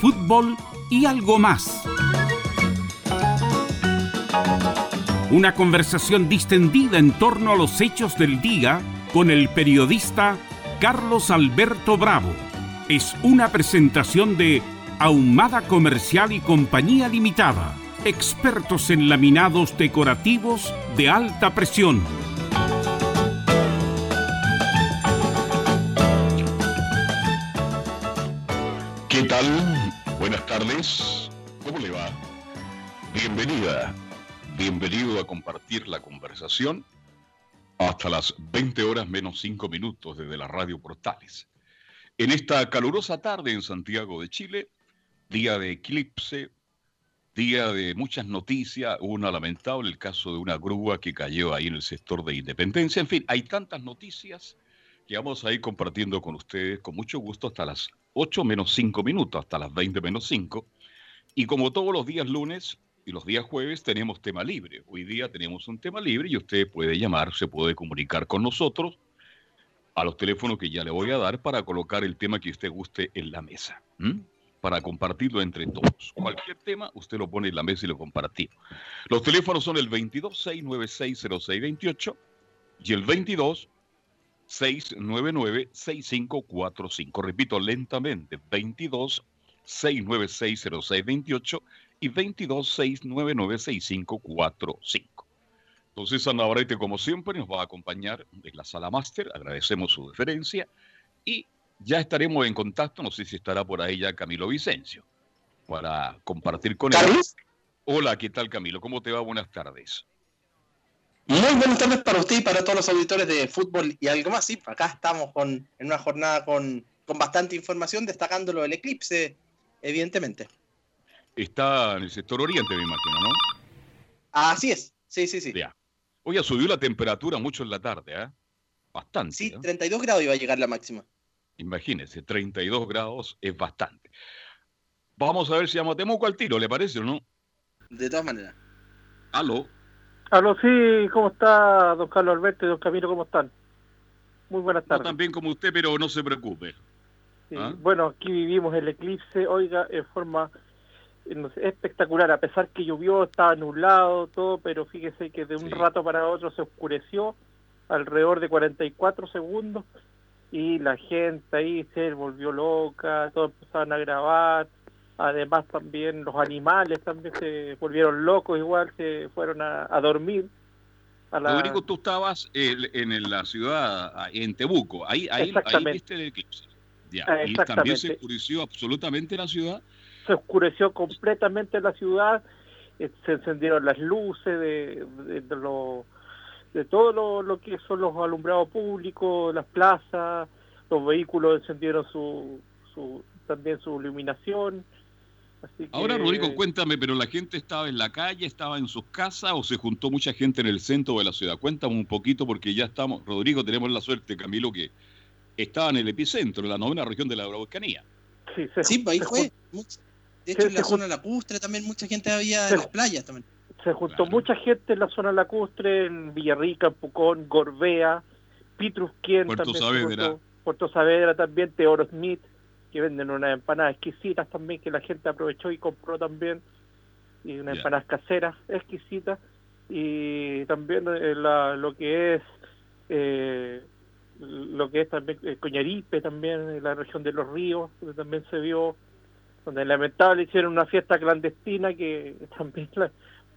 fútbol y algo más. Una conversación distendida en torno a los hechos del día con el periodista Carlos Alberto Bravo. Es una presentación de Ahumada Comercial y Compañía Limitada, expertos en laminados decorativos de alta presión. ¿Cómo le va? Bienvenida. Bienvenido a compartir la conversación hasta las 20 horas menos 5 minutos desde la radio Portales. En esta calurosa tarde en Santiago de Chile, día de eclipse, día de muchas noticias, una lamentable, el caso de una grúa que cayó ahí en el sector de Independencia, en fin, hay tantas noticias que vamos a ir compartiendo con ustedes con mucho gusto hasta las 8 menos 5 minutos, hasta las 20 menos 5. Y como todos los días lunes y los días jueves tenemos tema libre. Hoy día tenemos un tema libre y usted puede llamar, se puede comunicar con nosotros a los teléfonos que ya le voy a dar para colocar el tema que usted guste en la mesa para compartirlo entre todos. Cualquier tema, usted lo pone en la mesa y lo compartimos. Los teléfonos son el 22-696-0628 y el 22-699-6545. Repito lentamente, 22-696-0628 y 22-699-6545. Entonces, Ana Barrete, como siempre, nos va a acompañar en la sala máster. Agradecemos su deferencia y ya estaremos en contacto, no sé si estará por ahí ya Camilo Vicencio, para compartir con él. Hola, ¿qué tal Camilo? ¿Cómo te va? Buenas tardes. Muy buenas tardes para usted y para todos los auditores de fútbol y algo más. Sí, acá estamos con, en una jornada con, con bastante información, destacando lo del eclipse, evidentemente. Está en el sector oriente, me imagino, ¿no? Así es, sí, sí, sí. Ya. Hoy subió la temperatura mucho en la tarde, ¿eh? Bastante. Sí, 32 grados iba a llegar la máxima. Imagínense, 32 grados es bastante. Vamos a ver si llamamos a Temuco al tiro, ¿le parece o no? De todas maneras. Aló. Aló, sí, ¿cómo está don Carlos Alberto y don Camilo? ¿Cómo están? Muy buenas tardes. No tan bien como usted, pero no se preocupe. ¿Ah? Bueno, aquí vivimos el eclipse, oiga, en forma espectacular, a pesar que llovió, estaba nublado, todo, pero fíjese que de un rato para otro se oscureció alrededor de 44 segundos y la gente ahí se volvió loca, todos empezaron a grabar, además también los animales también se volvieron locos, igual se fueron a, dormir. A Rodrigo, tú estabas en la ciudad, en Tebuco, ahí, ahí, viste el eclipse. Ya. ¿Y también se oscureció absolutamente la ciudad? Se oscureció completamente la ciudad, eh, se encendieron las luces de, de, de los de todo lo, que son los alumbrados públicos, las plazas, los vehículos encendieron su, su también su iluminación. Ahora, Rodrigo, cuéntame, pero la gente estaba en la calle, estaba en sus casas o se juntó mucha gente en el centro de la ciudad. Cuéntame un poquito porque ya estamos, Rodrigo, tenemos la suerte, Camilo, que estaba en el epicentro, en la novena región de la Araucanía. Sí, sí, pues ahí fue. De hecho, en la zona lacustre también mucha gente había en las playas también se juntó mucha gente en la zona lacustre, en Villarrica, Pucón, Gorbea, Pitrusquien Puerto Saavedra. Puerto Saavedra también, Teoro Smith, que venden unas empanadas exquisitas también, que la gente aprovechó y compró también, y unas empanadas caseras exquisitas, y también eh, lo que es eh, lo que es también eh, Coñaripe también, en la región de los ríos, donde también se vio, donde lamentable hicieron una fiesta clandestina que también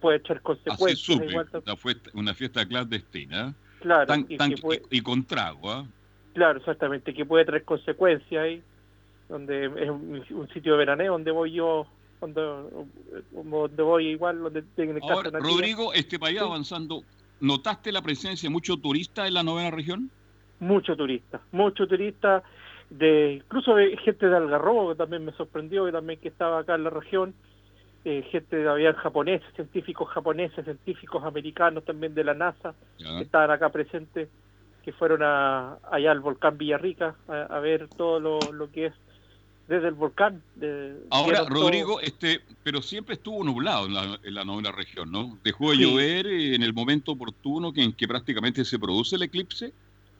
puede echar consecuencias. Así una, fiesta clandestina. Claro. y, con trago. ¿ah? Claro, exactamente, que puede traer consecuencias ahí, donde es un, sitio de veraneo donde voy yo, donde, donde voy igual, donde tiene Ahora, Rodrigo, este país avanzando, ¿notaste la presencia de muchos turistas en la novena región? Mucho turista, mucho turista, de, incluso de gente de Algarrobo, que también me sorprendió, que también que estaba acá en la región, eh, gente había japoneses, científicos japoneses, científicos americanos también de la NASA, que estaban acá presentes, que fueron a, allá al volcán Villarrica a, ver todo lo, que es desde el volcán. Ahora, Rodrigo, este, pero siempre estuvo nublado en la, en la novena región, ¿no? Dejó de llover en el momento oportuno que, en que prácticamente se produce el eclipse.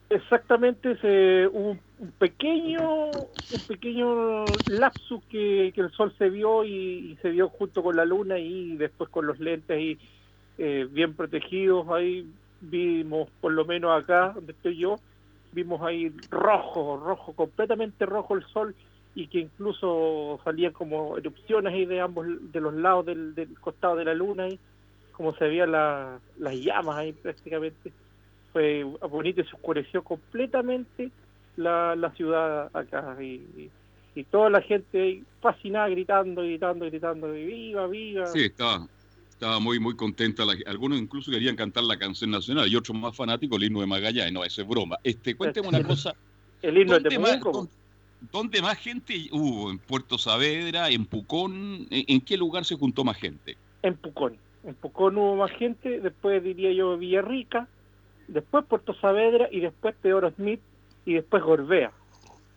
Exactamente, se, hubo un pequeño, un pequeño lapsus que, el sol se vio y, se vio junto con la luna y después con los lentes y eh, bien protegidos. Ahí vimos, por lo menos acá donde estoy yo, vimos ahí rojo, rojo, completamente rojo el sol y que incluso salían como erupciones ahí de ambos, de los lados del, costado de la luna y como se veían las llamas ahí prácticamente fue bonito y se oscureció completamente la, la ciudad acá y, y, toda la gente fascinada gritando, gritando, gritando, viva, viva. Sí, estaba, estaba muy, muy contenta. algunos incluso querían cantar la canción nacional y otros más fanáticos el himno de Magallanes. No, eso es broma. Este, cuénteme una cosa. el himno de Temuco. ¿Dónde más gente hubo? ¿En Puerto Saavedra? ¿En Pucón? ¿En, qué lugar se juntó más gente? En Pucón. En Pucón hubo más gente, después diría yo Villarrica, después Puerto Saavedra y después Teodoro Smith y después Gorbea.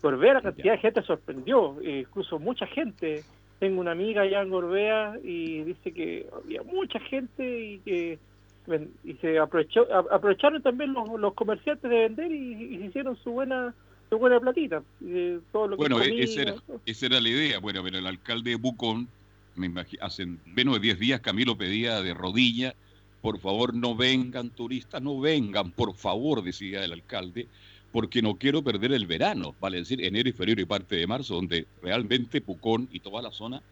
Gorbea la cantidad de gente sorprendió, eh, incluso mucha gente. Tengo una amiga allá en Gorbea y dice que había mucha gente y que y se aprovechó, aprovecharon también los, comerciantes de vender y, hicieron su buena su buena platita. todo lo bueno, esa, era, esa era la idea. Bueno, pero el alcalde de Bucón, me hace menos de 10 días Camilo pedía de rodilla por favor no vengan turistas, no vengan, por favor, decía el alcalde, porque no quiero perder el verano, vale decir, enero y febrero y parte de marzo, donde realmente Pucón y toda la zona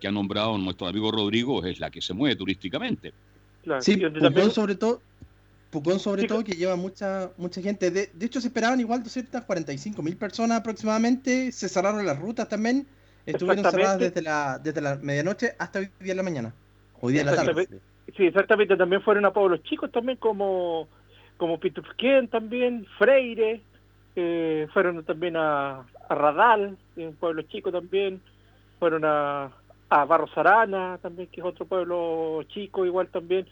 que ha nombrado nuestro amigo Rodrigo es la que se mueve turísticamente. sí, Pucón sobre todo, Pucón sobre todo que lleva mucha mucha gente. De, hecho, se esperaban igual 245 mil personas aproximadamente. Se cerraron las rutas también. Estuvieron cerradas desde la, desde la medianoche hasta hoy día en la mañana. Hoy día en la tarde. Sí, exactamente, también fueron a pueblos chicos también como, como Pitufquén también, Freire, eh, fueron también a, a Radal, un pueblo chico también, fueron a, a Barros Arana también, que es otro pueblo chico igual también,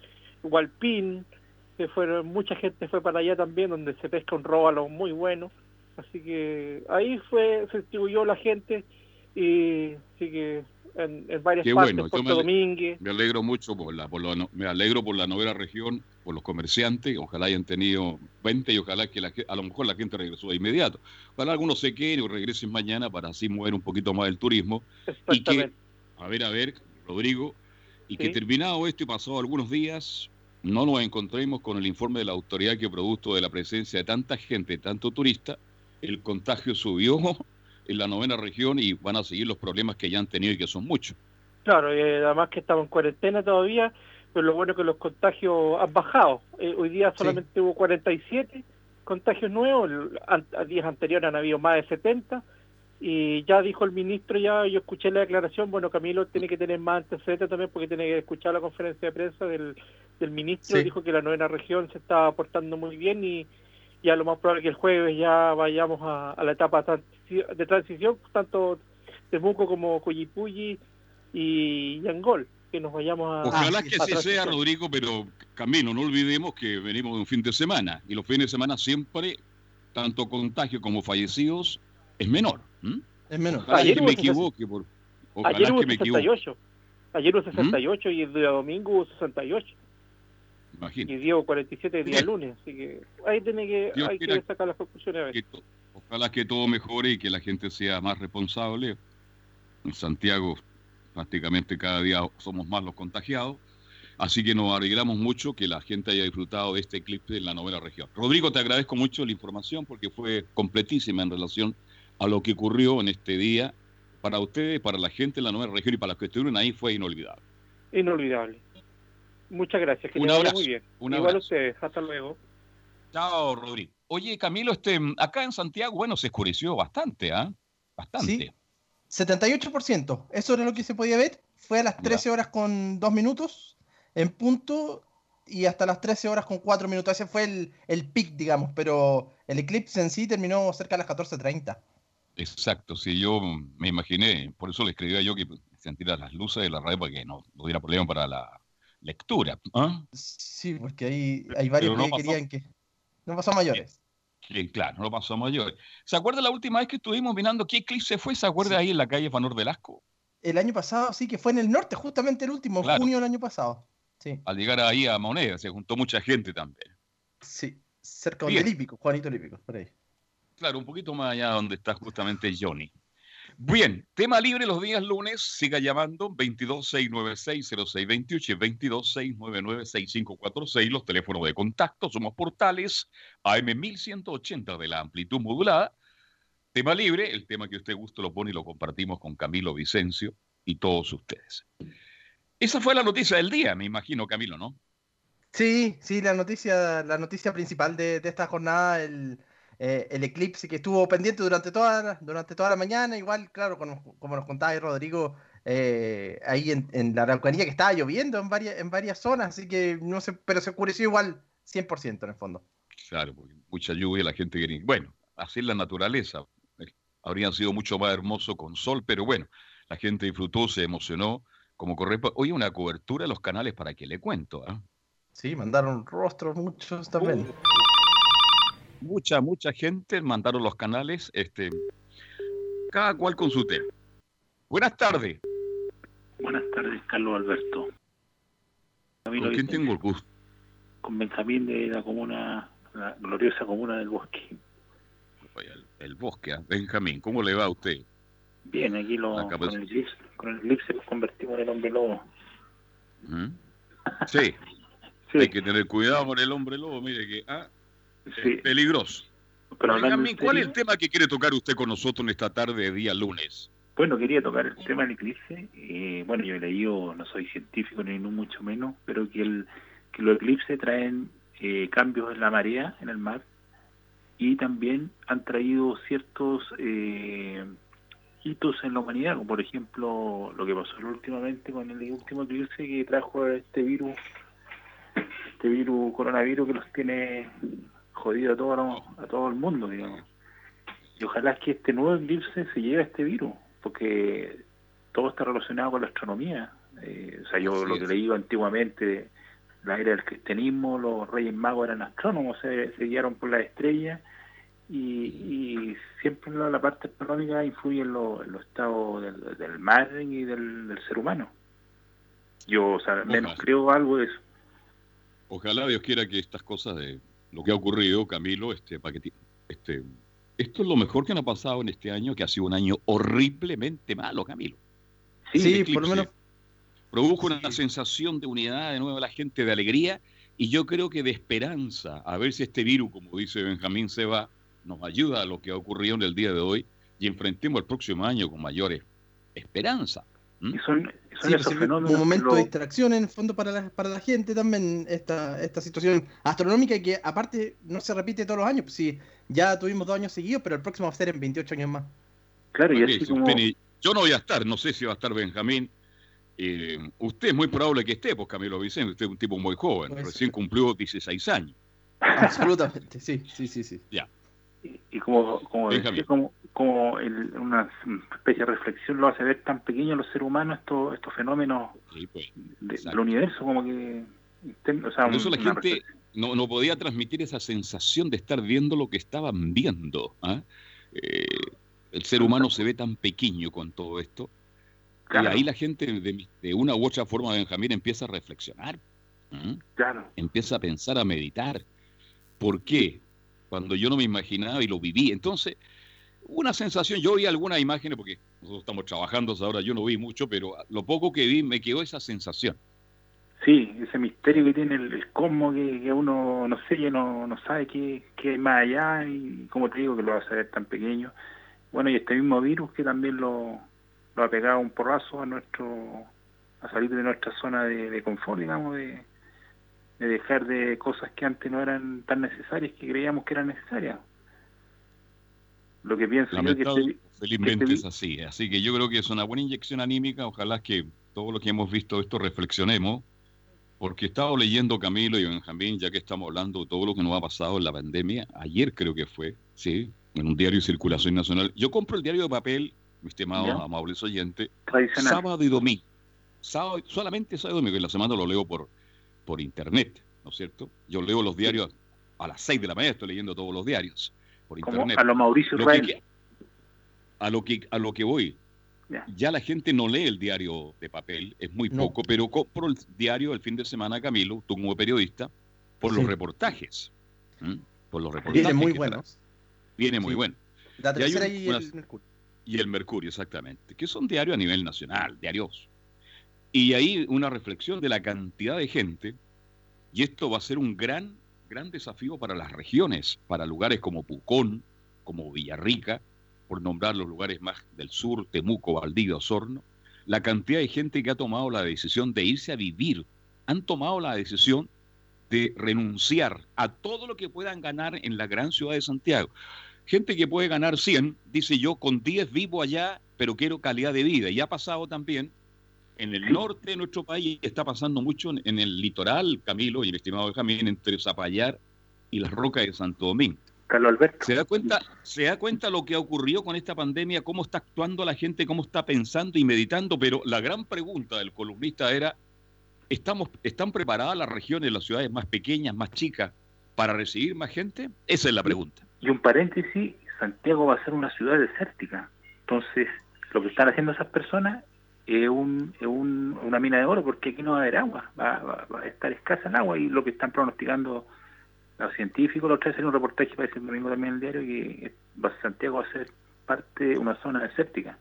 Hualpín, que fueron, mucha gente fue para allá también, donde se pesca un róbalo muy bueno, así que ahí fue, se distribuyó la gente y así que en, varias partes, bueno. Puerto me, Me alegro mucho por la, por me alegro por la novena región, por los comerciantes, ojalá hayan tenido 20 y ojalá que a lo mejor la gente regresó de inmediato. Ojalá algunos se queden o regresen mañana para así mover un poquito más el turismo. Y que, a ver, a ver, Rodrigo, y que terminado esto y pasado algunos días, no nos encontremos con el informe de la autoridad que producto de la presencia de tanta gente, tanto turista, el contagio subió en la novena región y van a seguir los problemas que ya han tenido y que son muchos. Claro, y además que estamos en cuarentena todavía, pero lo bueno es que los contagios han bajado. Eh, hoy día solamente hubo 47 contagios nuevos, a, días anteriores han habido más de 70 y ya dijo el ministro, ya yo escuché la declaración, bueno, Camilo tiene que tener más antecedentes también porque tiene que escuchar la conferencia de prensa del, del ministro, dijo que la novena región se estaba portando muy bien y ya lo más probable que el jueves ya vayamos a, la etapa de transición, tanto Temuco como Coyipulli y Yangol, que nos vayamos a... Ojalá que así sea, Rodrigo, pero Camino, no olvidemos que venimos de un fin de semana y los fines de semana siempre, tanto contagio como fallecidos, es menor. Es menor. ayer me equivoque. Por, ayer hubo 68. Ayer hubo 68 y el día domingo hubo 68. Y Diego 47 el día lunes, así que ahí tiene que, hay que sacar las conclusiones a ver. ojalá que todo mejore y que la gente sea más responsable. En Santiago prácticamente cada día somos más los contagiados. Así que nos alegramos mucho que la gente haya disfrutado de este clip en la novela región. Rodrigo, te agradezco mucho la información porque fue completísima en relación a lo que ocurrió en este día. Para ustedes, para la gente en la novela región y para los que estuvieron ahí fue inolvidable. Inolvidable. Muchas gracias. Que un abrazo. Muy bien. Igual ustedes. Hasta luego. Chao, Rodrigo. Oye, Camilo, este, acá en Santiago, bueno, se oscureció bastante, ¿ah? Bastante. Sí. 78%. Eso era lo que se podía ver. Fue a las 13 horas con 2 minutos en punto y hasta las 13 horas con 4 minutos. Ese fue el, el pic, digamos, pero el eclipse en sí terminó cerca de las 14.30. Exacto, sí, yo me imaginé, por eso le escribía yo que sentiera las luces de la radio para que no, no hubiera problema para la, lectura. ¿ah? Sí, porque hay, hay varios que querían que... No pasó a mayores. Sí, claro, no pasó a mayores. ¿Se acuerda la última vez que estuvimos mirando qué eclipse fue? ¿Se acuerda ahí en la calle Fanor Velasco? El año pasado, sí, que fue en el norte, justamente el último, junio del año pasado. Sí. Al llegar ahí a Moneda, se juntó mucha gente también. Sí, cerca del Hípico, Juanito Hípico, por ahí. Claro, un poquito más allá donde está justamente Johnny. Bien, tema libre los días lunes, siga llamando 226960628 y 226996546, los teléfonos de contacto, somos portales AM1180 de la amplitud modulada. Tema libre, el tema que usted guste lo pone y lo compartimos con Camilo Vicencio y todos ustedes. Esa fue la noticia del día, me imagino, Camilo, ¿no? Sí, sí, la noticia, la noticia principal de, de esta jornada, el, eh, el eclipse que estuvo pendiente durante toda la, durante toda la mañana, igual, claro, como, como nos contaba Rodrigo, eh, ahí en, la Araucanía que estaba lloviendo en varias, en varias zonas, así que no sé, pero se oscureció igual 100% en el fondo. Claro, mucha lluvia, la gente quería. Bueno, así es la naturaleza. Eh, habría sido mucho más hermoso con sol, pero bueno, la gente disfrutó, se emocionó, como corresponde. Oye, una cobertura de los canales para que le cuento. ¿ah? Sí, mandaron rostros muchos también. Oh mucha, mucha gente mandaron los canales, este, cada cual con su tema. Buenas tardes. Buenas tardes, Carlos Alberto. ¿Con quién tengo el gusto? Con Benjamín de la comuna, la gloriosa comuna del Bosque. El, Bosque, ¿ah? Benjamín, ¿cómo le va a usted? Bien, aquí lo, con, el eclipse, con el eclipse nos convertimos en el hombre lobo. Sí. sí. Hay que tener cuidado con el hombre lobo, mire que... Ah, Sí. peligroso. Pero ¿cuál es el tema que quiere tocar usted con nosotros en esta tarde de día lunes? Bueno, quería tocar el tema del eclipse. Eh, bueno, yo he leído, no soy científico ni mucho menos, pero que, el, que los eclipses traen eh, cambios en la marea, en el mar, y también han traído ciertos eh, hitos en la humanidad, como por ejemplo lo que pasó últimamente con el último eclipse que trajo este virus, este virus coronavirus que los tiene jodido a todo, a todo el mundo, digamos. Y ojalá que este nuevo eclipse se lleve a este virus, porque todo está relacionado con la astronomía. Eh, o sea, yo lo que leí antiguamente, la era del cristianismo, los reyes magos eran astrónomos, se, guiaron por las estrellas y, siempre la, parte astronómica influye en, los estados del, mar y del, ser humano. Yo, o sea, menos creo algo de eso. Ojalá Dios quiera que estas cosas de lo que ha ocurrido, Camilo, este, este, esto es lo mejor que nos ha pasado en este año, que ha sido un año horriblemente malo, Camilo. Sí, por lo menos. Produjo una sensación de unidad de nuevo a la gente, de alegría, y yo creo que de esperanza, a ver si este virus, como dice Benjamín Seba, nos ayuda a lo que ha ocurrido en el día de hoy y enfrentemos el próximo año con mayores esperanza. Y son, un momento de distracción en el fondo para la, para la gente también esta, esta situación astronómica que aparte no se repite todos los años, pues sí, ya tuvimos dos años seguidos, pero el próximo va a ser en 28 años más. Claro, y así como... yo no voy a estar, no sé si va a estar Benjamín. Eh, usted es muy probable que esté, pues Camilo Vicente, usted es un tipo muy joven, pues recién cumplió 16 años. Absolutamente, sí, sí, sí, sí. Ya. Y, como, como, como, como una especie de reflexión lo hace ver tan pequeño los seres humanos estos estos fenómenos pues, del universo como que o sea, Por eso la gente no, no, podía transmitir esa sensación de estar viendo lo que estaban viendo ¿ah? eh, el ser humano se ve tan pequeño con todo esto y ahí la gente de, una u otra forma Benjamín empieza a reflexionar claro. empieza a pensar a meditar. ¿por qué? Cuando yo no me imaginaba y lo viví entonces una sensación, yo vi algunas imágenes, porque nosotros estamos trabajando ahora, yo no vi mucho, pero lo poco que vi me quedó esa sensación. Sí, ese misterio que tiene el, cosmos que, uno, no sé, no, no sabe qué, qué más allá y como te digo que lo va a saber tan pequeño. Bueno, y este mismo virus que también lo, lo ha pegado un porrazo a nuestro a salir de nuestra zona de confort, digamos, de, de dejar de cosas que antes no eran tan necesarias que creíamos que eran necesarias. Lo que pienso yo que felizmente es así, así que yo creo que es una buena inyección anímica, ojalá que todo lo que hemos visto esto reflexionemos, porque he estado leyendo Camilo y Benjamín, ya que estamos hablando de todo lo que nos ha pasado en la pandemia, ayer creo que fue, sí, en un diario de circulación nacional. Yo compro el diario de papel, mi estimado amables oyente, sábado y domingo. Sábado, solamente sábado y domingo, y la semana lo leo por, por internet, ¿no es cierto? Yo leo los diarios a las 6 de la mañana, estoy leyendo todos los diarios a lo Mauricio a lo que a lo que voy. Ya la gente no lee el diario de papel, es muy poco, pero compro el diario el fin de semana, Camilo, tú como periodista, por los reportajes. por los reportajes. Viene muy buenos. Viene muy bueno. La tercera y, el Mercurio. Y el Mercurio, exactamente. Que son diarios a nivel nacional, diarios. Y ahí una reflexión de la cantidad de gente. Y esto va a ser un gran, gran desafío para las regiones, para lugares como Pucón, como Villarrica, por nombrar los lugares más del sur, Temuco, Valdivia, Osorno. La cantidad de gente que ha tomado la decisión de irse a vivir, han tomado la decisión de renunciar a todo lo que puedan ganar en la gran ciudad de Santiago. Gente que puede ganar 100, dice yo, con 10 vivo allá, pero quiero calidad de vida. Y ha pasado también en el norte de nuestro país, está pasando mucho en el litoral, Camilo y el estimado Benjamín, entre Zapallar y las rocas de Santo Domingo. Carlos Alberto. ¿Se da cuenta, se da cuenta lo que ha ocurrido con esta pandemia, cómo está actuando la gente, cómo está pensando y meditando, pero la gran pregunta del columnista era, ¿estamos, ¿están preparadas las regiones, las ciudades más pequeñas, más chicas, para recibir más gente? Esa es la pregunta. Y un paréntesis, Santiago va a ser una ciudad desértica. Entonces, lo que están haciendo esas personas es, un, es un, una mina de oro, porque aquí no va a haber agua, va, a estar escasa el agua y lo que están pronosticando los científicos, los tres en un reportaje para el domingo también en el diario, que Santiago va a ser parte de una zona desértica.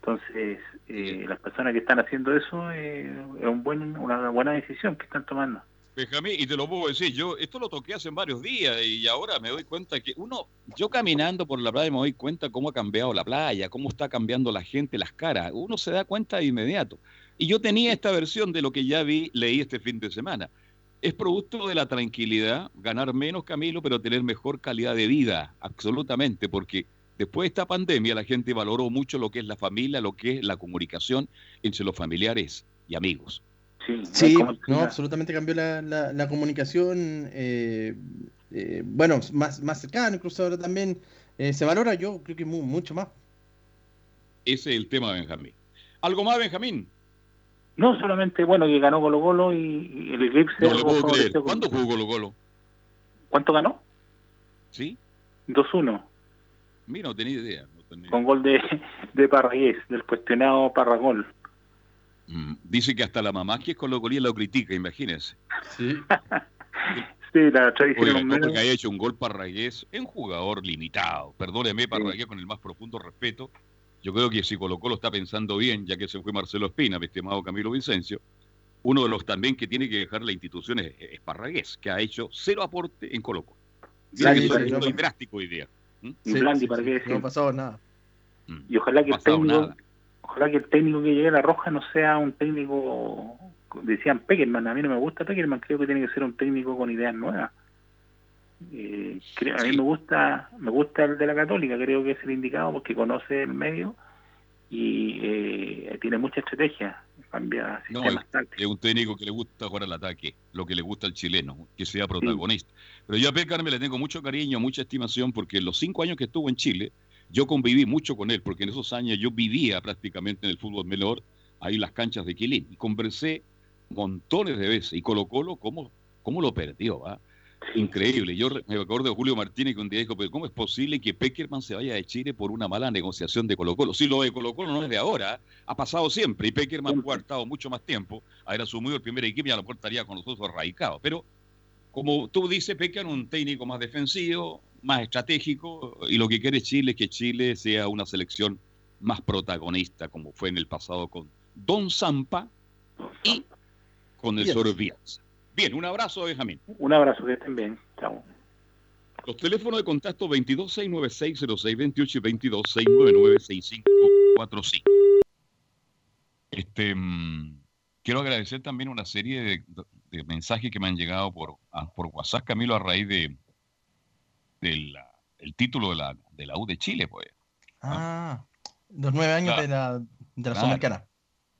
Entonces, eh, las personas que están haciendo eso eh, es un buen, una buena decisión que están tomando. Benjamín, y te lo puedo decir, yo esto lo toqué hace varios días y ahora me doy cuenta que uno, yo caminando por la playa me doy cuenta cómo ha cambiado la playa, cómo está cambiando la gente, las caras, uno se da cuenta de inmediato. Y yo tenía esta versión de lo que ya vi, leí este fin de semana. Es producto de la tranquilidad, ganar menos Camilo, pero tener mejor calidad de vida, absolutamente, porque después de esta pandemia la gente valoró mucho lo que es la familia, lo que es la comunicación entre los familiares y amigos. Sí, no, absolutamente cambió la, la, comunicación. Eh, eh, bueno, más, más cercana, incluso ahora también eh, se valora, yo creo que mucho más. Ese es el tema, Benjamín. ¿Algo más, Benjamín? No, solamente, bueno, que ganó Colo Colo y, el Eclipse. No le puedo creer. ¿Cuándo jugó Colo Colo? ¿Cuánto ganó? ¿Sí? 2-1. Mira, no tenía idea. Con gol de, de Parragués, del cuestionado Parragol. Mm, dice que hasta la mamá que es colocolía lo critica, imagínense. Sí. sí, la tradición. porque haya hecho un gol Parragués, es un jugador limitado. Perdóneme, Parragués, con el más profundo respeto. Yo creo que si Colo Colo está pensando bien, ya que se fue Marcelo Espina, mi estimado Camilo Vicencio, uno de los también que tiene que dejar la institución es, Parragués, que ha hecho cero aporte en Colo Colo. Sí, drástico hoy día. ¿Mm? Sí, no ha pasado nada. Mm. Y ojalá que el técnico, ojalá que el técnico que llegue a la Roja no sea un técnico, decían Peckerman, a mí no me gusta Peckerman, creo que tiene que ser un técnico con ideas nuevas. Eh, a mí me gusta me gusta el de la Católica, creo que es el indicado porque conoce el medio y eh, tiene mucha estrategia, cambia sistemas no, Es un técnico que le gusta jugar al ataque, lo que le gusta al chileno, que sea protagonista. Pero yo a Peckerman le tengo mucho cariño, mucha estimación porque en los cinco años que estuvo en Chile, yo conviví mucho con él, porque en esos años yo vivía prácticamente en el fútbol menor, ahí en las canchas de Quilín, y conversé montones de veces, y Colo Colo, ¿cómo, cómo lo perdió? Ah? Increíble. Yo me acuerdo de Julio Martínez que un día dijo, pero ¿cómo es posible que Peckerman se vaya de Chile por una mala negociación de Colo Colo? Sí, lo de Colo Colo no es de ahora, ¿ah? ha pasado siempre, y Peckerman ha estado mucho más tiempo, haber asumido el primer equipo y a lo mejor estaría con nosotros radicado. Pero, como tú dices, Peckerman un técnico más defensivo, más estratégico y lo que quiere Chile es que Chile sea una selección más protagonista, como fue en el pasado con Don Zampa y con el Sorbianza. Bien, un abrazo, Benjamín. Un abrazo, que estén bien. Chao. Los teléfonos de contacto 226960628 y 226996545. Este, mm, quiero agradecer también una serie de, de, mensajes que me han llegado por, por WhatsApp, Camilo, a raíz de, del el título de la, de la U de Chile, pues. Ah, los nueve años de la, de la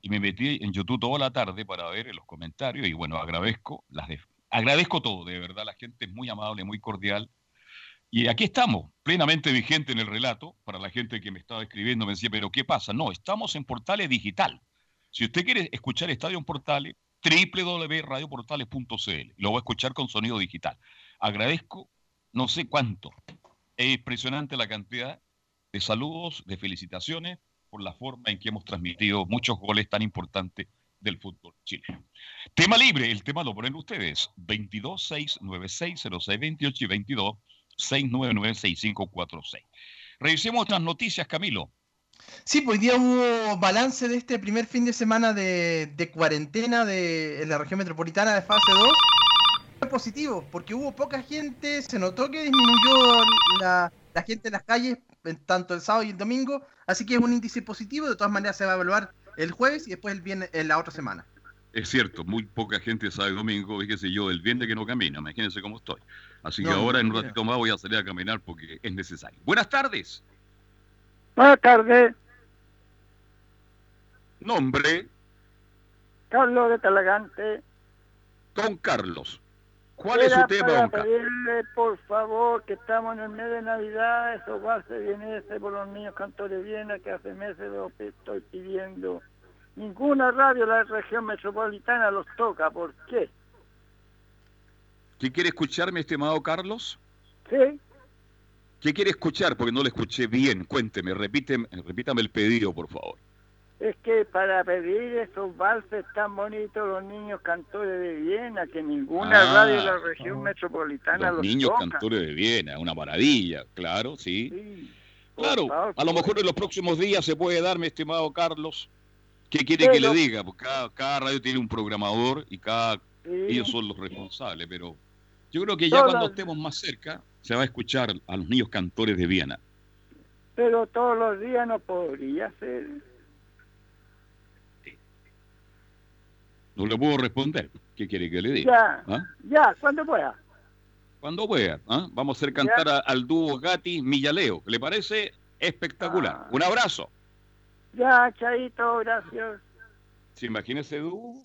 Y me metí en YouTube toda la tarde para ver los comentarios y bueno, agradezco las agradezco todo, de verdad, la gente es muy amable, muy cordial. Y aquí estamos, plenamente vigente en el relato, para la gente que me estaba escribiendo, me decía, pero ¿qué pasa? No, estamos en Portales Digital. Si usted quiere escuchar Estadio en Portales, www.radioportales.cl. Lo voy a escuchar con sonido digital. Agradezco no sé cuánto. Es impresionante la cantidad de saludos, de felicitaciones por la forma en que hemos transmitido muchos goles tan importantes del fútbol chileno. Tema libre, el tema lo ponen ustedes. 22 696 0628 y 22 699 6546. Revisemos otras noticias, Camilo. Sí, pues hoy día hubo balance de este primer fin de semana de, cuarentena de, en la región metropolitana de fase 2. Positivo, porque hubo poca gente, se notó que disminuyó la, gente en las calles, tanto el sábado y el domingo, así que es un índice positivo, de todas maneras se va a evaluar el jueves y después el viernes, en la otra semana. Es cierto, muy poca gente sabe domingo, y qué sé yo, el viernes que no camina, imagínense cómo estoy. Así que ahora en un ratito más voy a salir a caminar porque es necesario. Buenas tardes. Buenas tardes. Nombre. Carlos de Talagante. Don Carlos. ¿Cuál es su tema, para pedirle, por favor, que estamos en el mes de Navidad, eso va a ser bien ese por los niños cantores Viena, que hace meses lo estoy pidiendo. Ninguna radio de la región metropolitana los toca, ¿por qué? ¿Qué quiere escuchar, mi estimado Carlos? Sí. ¿Qué quiere escuchar? Porque no le escuché bien. Cuénteme, repíteme, repítame el pedido, por favor. Es que para pedir esos valses tan bonitos los niños cantores de Viena, que ninguna ah, radio de la región metropolitana los, los niños cantores de Viena, una maravilla, claro, sí. claro, a lo mejor en los próximos días se puede dar, mi estimado Carlos. ¿Qué quiere que le diga? Porque cada, radio tiene un programador y cada ellos son los responsables, pero yo creo que ya cuando estemos más cerca se va a escuchar a los niños cantores de Viena. Pero todos los días no podría ser. No le puedo responder. ¿Qué quiere que le diga? Ya, ¿Ah? ya, cuando pueda. Cuando pueda. ¿ah? Vamos a hacer cantar al dúo Gati Millaleo. ¿Le parece? Espectacular. Ah. Un abrazo. Ya, Chaito, gracias. ¿Se imagina ese dúo?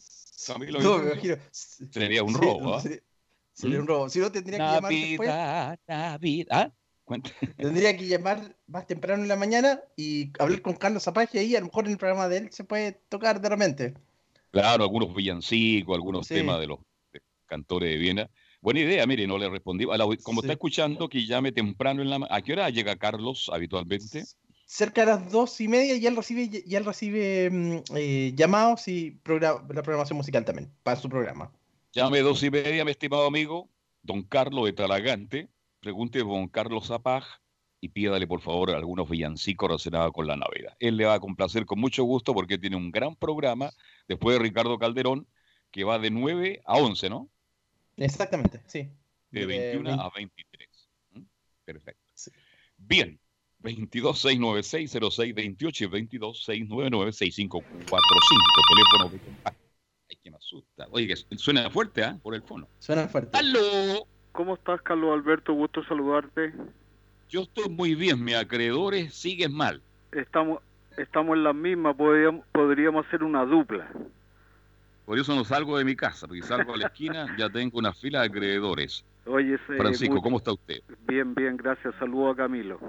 no, me imagino. Sería un robo, ¿ah? Sería un robo. Si no, tendría que llamar después. ¿Ah? Tendría que llamar más temprano en la mañana y hablar con Carlos Zapaje ahí. A lo mejor en el programa de él se puede tocar de repente. Claro, algunos villancicos, algunos temas de los cantores de Viena. Buena idea, mire, no le respondí. como está escuchando, que llame temprano en la ¿A qué hora llega Carlos habitualmente? Cerca de las dos y media y él recibe, y él recibe mm, eh, llamados y la programación musical también, para su programa. Llame dos y media, mi estimado amigo, don Carlos de Talagante. Pregunte a don Carlos Zapaj y pídale por favor algunos villancicos relacionados con la Navidad. Él le va a complacer con mucho gusto porque tiene un gran programa después de Ricardo Calderón que va de 9 a 11, ¿no? Exactamente, sí. De 21 a 23. ¿Mm? Perfecto. Bien, 226960628 y 226996545. Teléfono de contacto Ay, que me asusta. Oye, suena fuerte, ¿ah? Por el fono. Suena fuerte. ¡Aló! ¿Cómo estás, Carlos Alberto? Gusto saludarte. Yo estoy muy bien, mis acreedores siguen mal. Estamos estamos en la misma, podríamos, podríamos hacer una dupla. Por eso no salgo de mi casa, porque salgo a la esquina, ya tengo una fila de acreedores. Oye, Francisco, ¿cómo está usted? Bien, bien, gracias. Saludo a Camilo.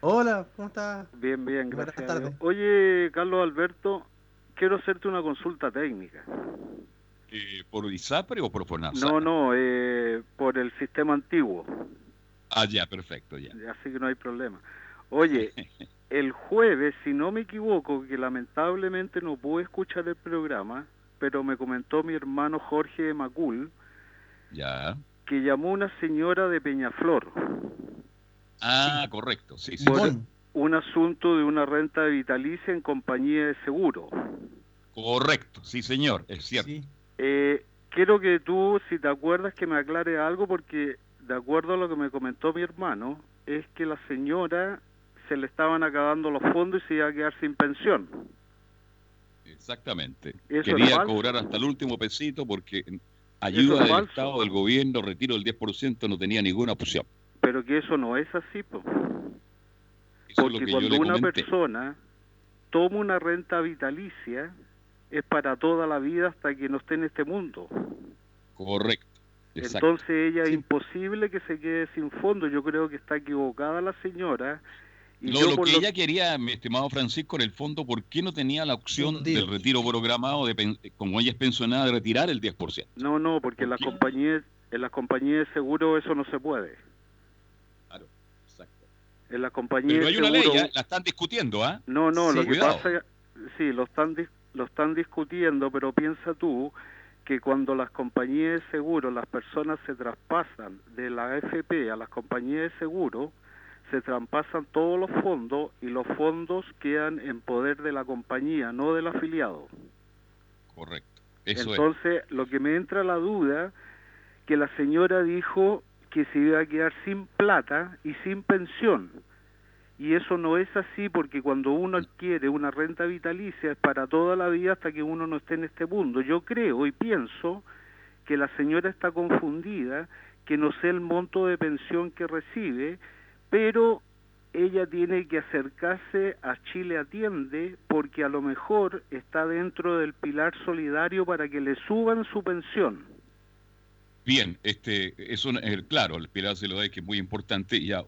Hola, ¿cómo está? Bien, bien, gracias. Oye, Carlos Alberto, quiero hacerte una consulta técnica. Eh, ¿Por ISAPRE o por FONASA? No, no, eh, por el sistema antiguo. Ah, ya, perfecto, ya. Así que no hay problema. Oye, el jueves, si no me equivoco, que lamentablemente no pude escuchar el programa, pero me comentó mi hermano Jorge Macul, ya. que llamó una señora de Peñaflor. Ah, correcto, sí, sí un asunto de una renta vitalicia en compañía de seguro. Correcto, sí señor, es cierto. Eh, quiero que tú, si te acuerdas, que me aclare algo porque de acuerdo a lo que me comentó mi hermano, es que la señora se le estaban acabando los fondos y se iba a quedar sin pensión. Exactamente. Quería cobrar hasta el último pesito porque ayuda del Estado, del gobierno, retiro del 10%, no tenía ninguna opción. Pero que eso no es así, pues. Porque cuando una persona toma una renta vitalicia, es para toda la vida hasta que no esté en este mundo. Correcto. Entonces ella es imposible que se quede sin fondo. Yo creo que está equivocada la señora. Y lo, que ella quería, mi estimado Francisco, en el fondo, ¿por qué no tenía la opción del retiro programado, de, como ella es pensionada, de retirar el 10%? No, no, porque en las compañías en las compañías de seguro eso no se puede en la compañía Pero hay una ley, ¿eh? la están discutiendo, ¿ah? No, no, lo que pasa, sí, lo están, lo están discutiendo, pero piensa tú que cuando las compañías de seguro, las personas se traspasan de la AFP a las compañías de seguro, se traspasan todos los fondos y los fondos quedan en poder de la compañía, no del afiliado. Correcto. Entonces, lo que me entra la duda, que la señora dijo que se iba a quedar sin plata y sin pensión. Y eso no es así porque cuando uno adquiere una renta vitalicia es para toda la vida hasta que uno no esté en este mundo. Yo creo y pienso que la señora está confundida, que no sé el monto de pensión que recibe, pero ella tiene que acercarse a Chile Atiende porque a lo mejor está dentro del pilar solidario para que le suban su pensión. Bien, este, eso, claro, el pilar solidario que es muy importante. Ya,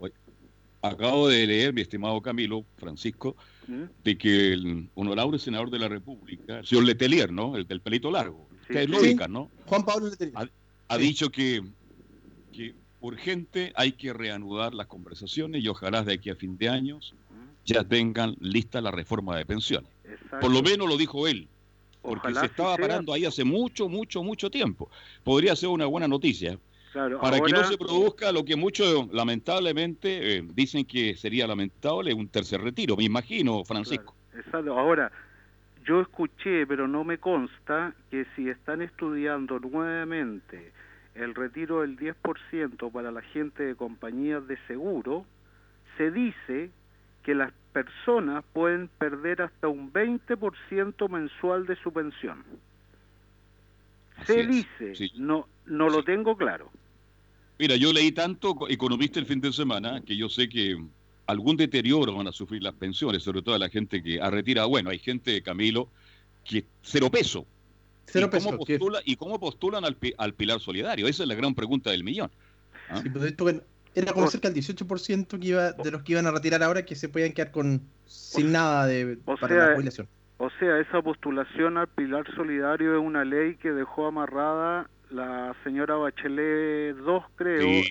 acabo de leer, mi estimado Camilo, Francisco, ¿Mm? de que el honorable senador de la República, el señor Letelier, ¿no? El del pelito largo, que es lógica, ¿no? Juan Pablo Letelier. Ha, dicho que, que urgente hay que reanudar las conversaciones y ojalá de aquí a fin de años ya tengan lista la reforma de pensiones. Por lo menos lo dijo él, porque se estaba parando ahí hace mucho, mucho, mucho tiempo. Podría ser una buena noticia. para que no se produzca lo que muchos lamentablemente eh, dicen que sería lamentable un tercer retiro, me imagino, Francisco. Exacto. Ahora, yo escuché, pero no me consta, que si están estudiando nuevamente el retiro del 10% para la gente de compañías de seguro, se dice que las personas pueden perder hasta un 20% mensual de su pensión. se dice, no, no lo tengo claro. Mira, yo leí tanto economista el fin de semana que yo sé que algún deterioro van a sufrir las pensiones, sobre todo la gente que ha retirado. Bueno, hay gente, Camilo, que cero peso, ¿Y, cómo postulan al, pilar solidario? Esa es la gran pregunta del millón. ¿ah? Pues, era como cerca del 18% que iba, de los que iban a retirar ahora que se podían quedar con sin nada de, para la jubilación. O sea, esa postulación al pilar solidario es una ley que dejó amarrada la señora Bachelet 2, creo,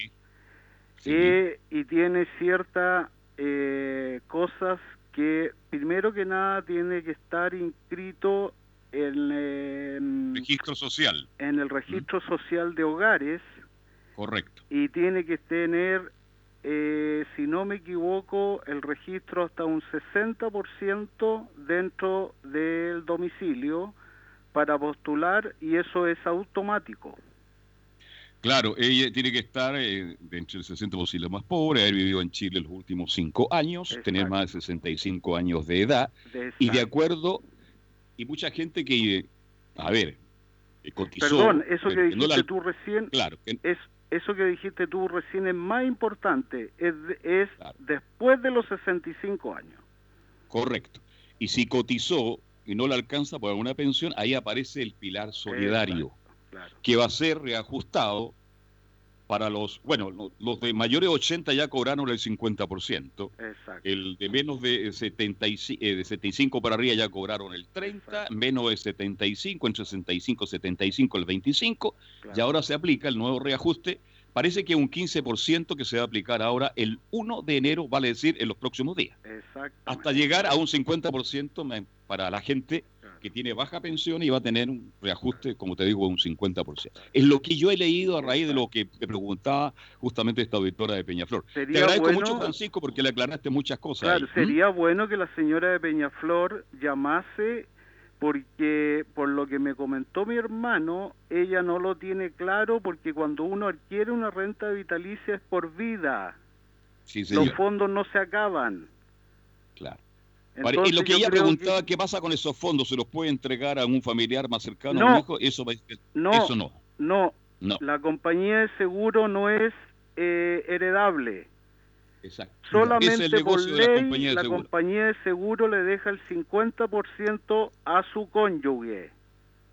y tiene ciertas eh, cosas que, primero que nada, tiene que estar inscrito en el registro social. En el registro social de hogares. Correcto. Y tiene que tener, eh, si no me equivoco, el registro hasta un 60% dentro del domicilio para postular y eso es automático. Claro, ella tiene que estar eh, dentro del 60% más pobre, haber vivido en Chile los últimos cinco años, tener más de 65 años de edad y de acuerdo y mucha gente que, a ver, eh, cotizó. Perdón, eso que dijiste tú recién, claro, es, eso que dijiste tú recién es más importante, es, es después de los 65 años. Correcto. Y si cotizó y no le alcanza por alguna pensión, ahí aparece el pilar solidario, que va a ser reajustado para los, bueno, los de mayores de 80 ya cobraron el 50%. Exacto. El de menos de, 75, eh, de 75 para arriba ya cobraron el 30, menos de 75, entre 65 y 75 el 25, y ahora se aplica el nuevo reajuste. Parece que un 15% que se va a aplicar ahora el 1 de enero, vale decir, en los próximos días. Hasta llegar a un 50% para la gente que tiene baja pensión y va a tener un reajuste, como te digo, un 50%. Es lo que yo he leído a raíz de lo que te preguntaba justamente esta auditora de Peñaflor. Te agradezco mucho, Francisco, porque le aclaraste muchas cosas. Claro, sería bueno que la señora de Peñaflor llamase porque por lo que me comentó mi hermano, ella no lo tiene claro porque cuando uno adquiere una renta vitalicia es por vida. Los fondos no se acaban. Claro y lo que ella preguntaba, ¿qué pasa con esos fondos? ¿Se los puede entregar a un familiar más cercano a un hijo? Eso, no, eso no. no. No. La compañía de seguro no es eh, heredable. Exacto. Solamente por ley la, compañía de seguro le deja el 50% a su cónyuge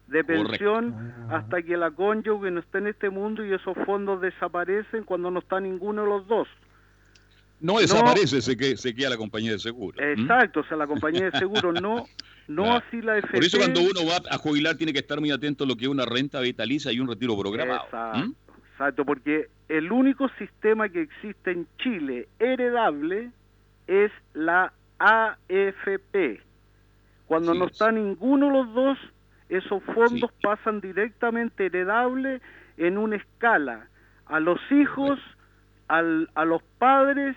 de pensión ah. hasta que la cónyuge no esté en este mundo y esos fondos desaparecen cuando no está ninguno de los dos. No desaparece, se, que, se queda la compañía de seguro. Exacto, o sea, la compañía de seguro no, no así la FP. Por eso cuando uno va a jubilar tiene que estar muy atento a lo que es una renta vitalicia y un retiro programado. Exacto, exacto, porque el único sistema que existe en Chile heredable es la AFP. Cuando no está ninguno de los dos, esos fondos pasan directamente heredables en una escala a los hijos, al, a los padres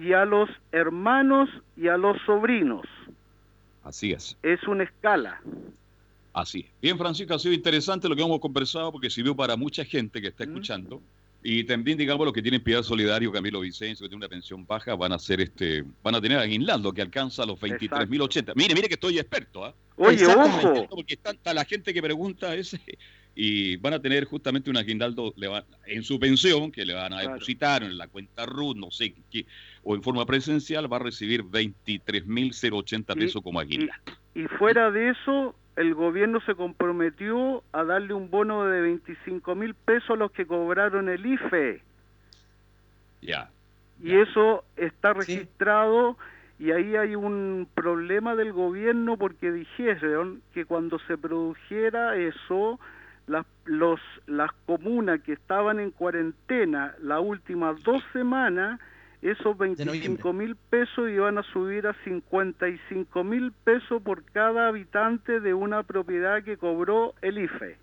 y a los hermanos y a los sobrinos. Así es. Es una escala. Así es. Bien, Francisco, ha sido interesante lo que hemos conversado porque sirvió para mucha gente que está escuchando. Y también, digamos, los que tienen piedad solidario, Camilo Vicencio, que tiene una pensión baja, van a ser este, van a tener aguinaldo que alcanza los 23.080. Mire, mire que estoy experto, ¿ah? Oye, ojo. Porque está, la gente que pregunta ese y van a tener justamente un aguinaldo en su pensión que le van a depositar en la cuenta RUT, no sé qué, o en forma presencial, va a recibir 23.080 pesos como aguinaldo. y fuera de eso, el gobierno se comprometió a darle un bono de 25 mil pesos a los que cobraron el IFE. Ya. Y eso está registrado y ahí hay un problema del gobierno porque dijeron que cuando se produjera eso, las, los, las comunas que estaban en cuarentena las últimas dos semanas esos 25 mil pesos iban a subir a 55 mil pesos por cada habitante de una propiedad que cobró el IFE.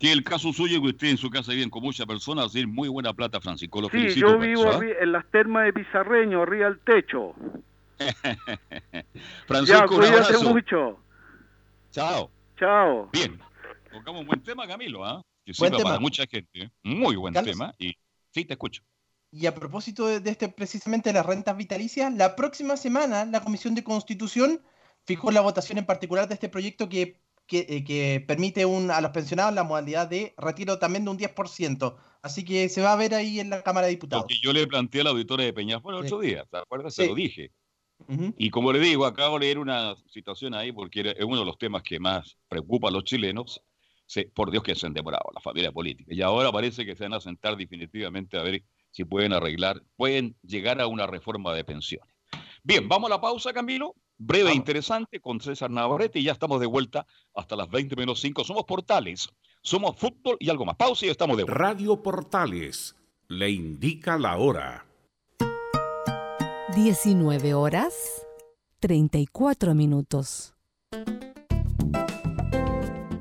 Que el caso suyo que usted en su casa vive con muchas personas, decir muy buena plata, Francisco. Lo sí, yo vivo en las termas de Pizarreño, arriba del techo. Francisco, ya, cuídate mucho. Chao. Chao. Bien. Tocamos un buen tema, Camilo, ¿ah? Que sirva para mucha gente. ¿eh? Muy buen tema. Y sí, te escucho. Y a propósito de, este, precisamente las rentas vitalicias, la próxima semana la Comisión de Constitución fijó la votación en particular de este proyecto que, que, eh, permite un, a los pensionados la modalidad de retiro también de un 10%. Así que se va a ver ahí en la Cámara de Diputados. Porque yo le planteé a la auditora de Peñafón el otro día, ¿te acuerdas? Se lo dije. Y como le digo, acabo de leer una situación ahí porque es uno de los temas que más preocupa a los chilenos. Por Dios que se han demorado, la familia política. Y ahora parece que se van a sentar definitivamente a ver si pueden arreglar, pueden llegar a una reforma de pensiones. Bien, vamos a la pausa, Camilo. Breve e interesante con César Navarrete y ya estamos de vuelta hasta las 20 menos 5. Somos Portales, somos fútbol y algo más. Pausa y estamos de vuelta. Radio Portales le indica la hora. 19 horas 34 minutos.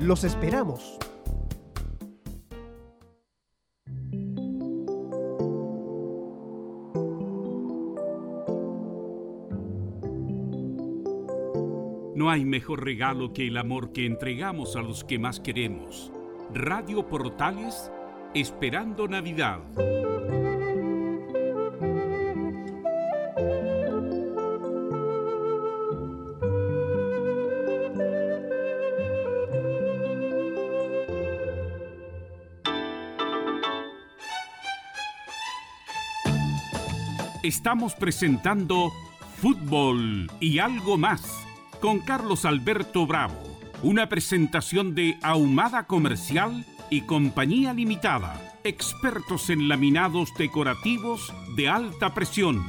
Los esperamos. No hay mejor regalo que el amor que entregamos a los que más queremos. Radio Portales, esperando Navidad. Estamos presentando Fútbol y algo más con Carlos Alberto Bravo, una presentación de Ahumada Comercial y Compañía Limitada, expertos en laminados decorativos de alta presión.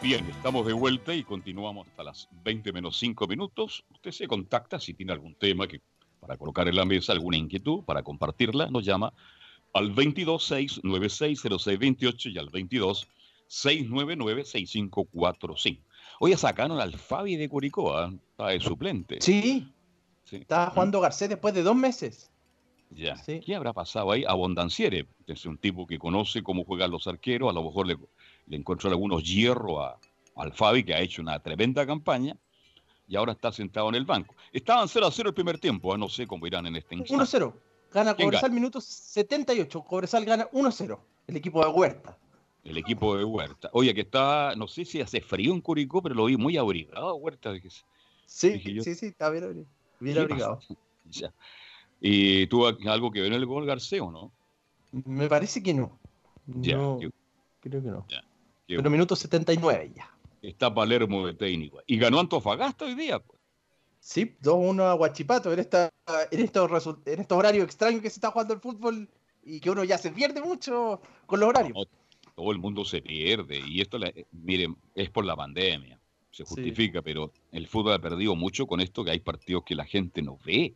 Bien, estamos de vuelta y continuamos hasta las 20 menos 5 minutos. Usted se contacta si tiene algún tema que para colocar en la mesa alguna inquietud, para compartirla, nos llama al 226960628 y al 226996545. Hoy sacaron al Fabi de Curicó, ¿ah? está de suplente. Sí. sí. Estaba jugando Garcés después de dos meses. Ya. ¿Qué habrá pasado ahí? Abondanciere, es un tipo que conoce cómo juegan los arqueros, a lo mejor le, le encontró algunos hierros al Fabi, que ha hecho una tremenda campaña, y ahora está sentado en el banco. Estaban 0 a 0 el primer tiempo, ¿eh? no sé cómo irán en este instante. 1-0. Gana Cobresal minutos 78. Cobresal gana 1-0. El equipo de Huerta. El equipo de Huerta. Oye, que está, no sé si hace frío en Curicó, pero lo vi muy abrigado, Huerta. Sí, sí, sí, está bien, bien abrigado. ya. ¿Y tuvo algo que ver en el gol Garceo, no? Me parece que no. Ya, no, creo que no. Ya, pero minutos 79 ya. Está Palermo de técnico. Y ganó Antofagasta hoy día, pues. Sí, 2-1 a Guachipato en, esta, en, estos, en estos horarios extraños que se está jugando el fútbol y que uno ya se pierde mucho con los horarios. todo el mundo se pierde y esto, miren, es por la pandemia, se justifica, pero el fútbol ha perdido mucho con esto que hay partidos que la gente no ve.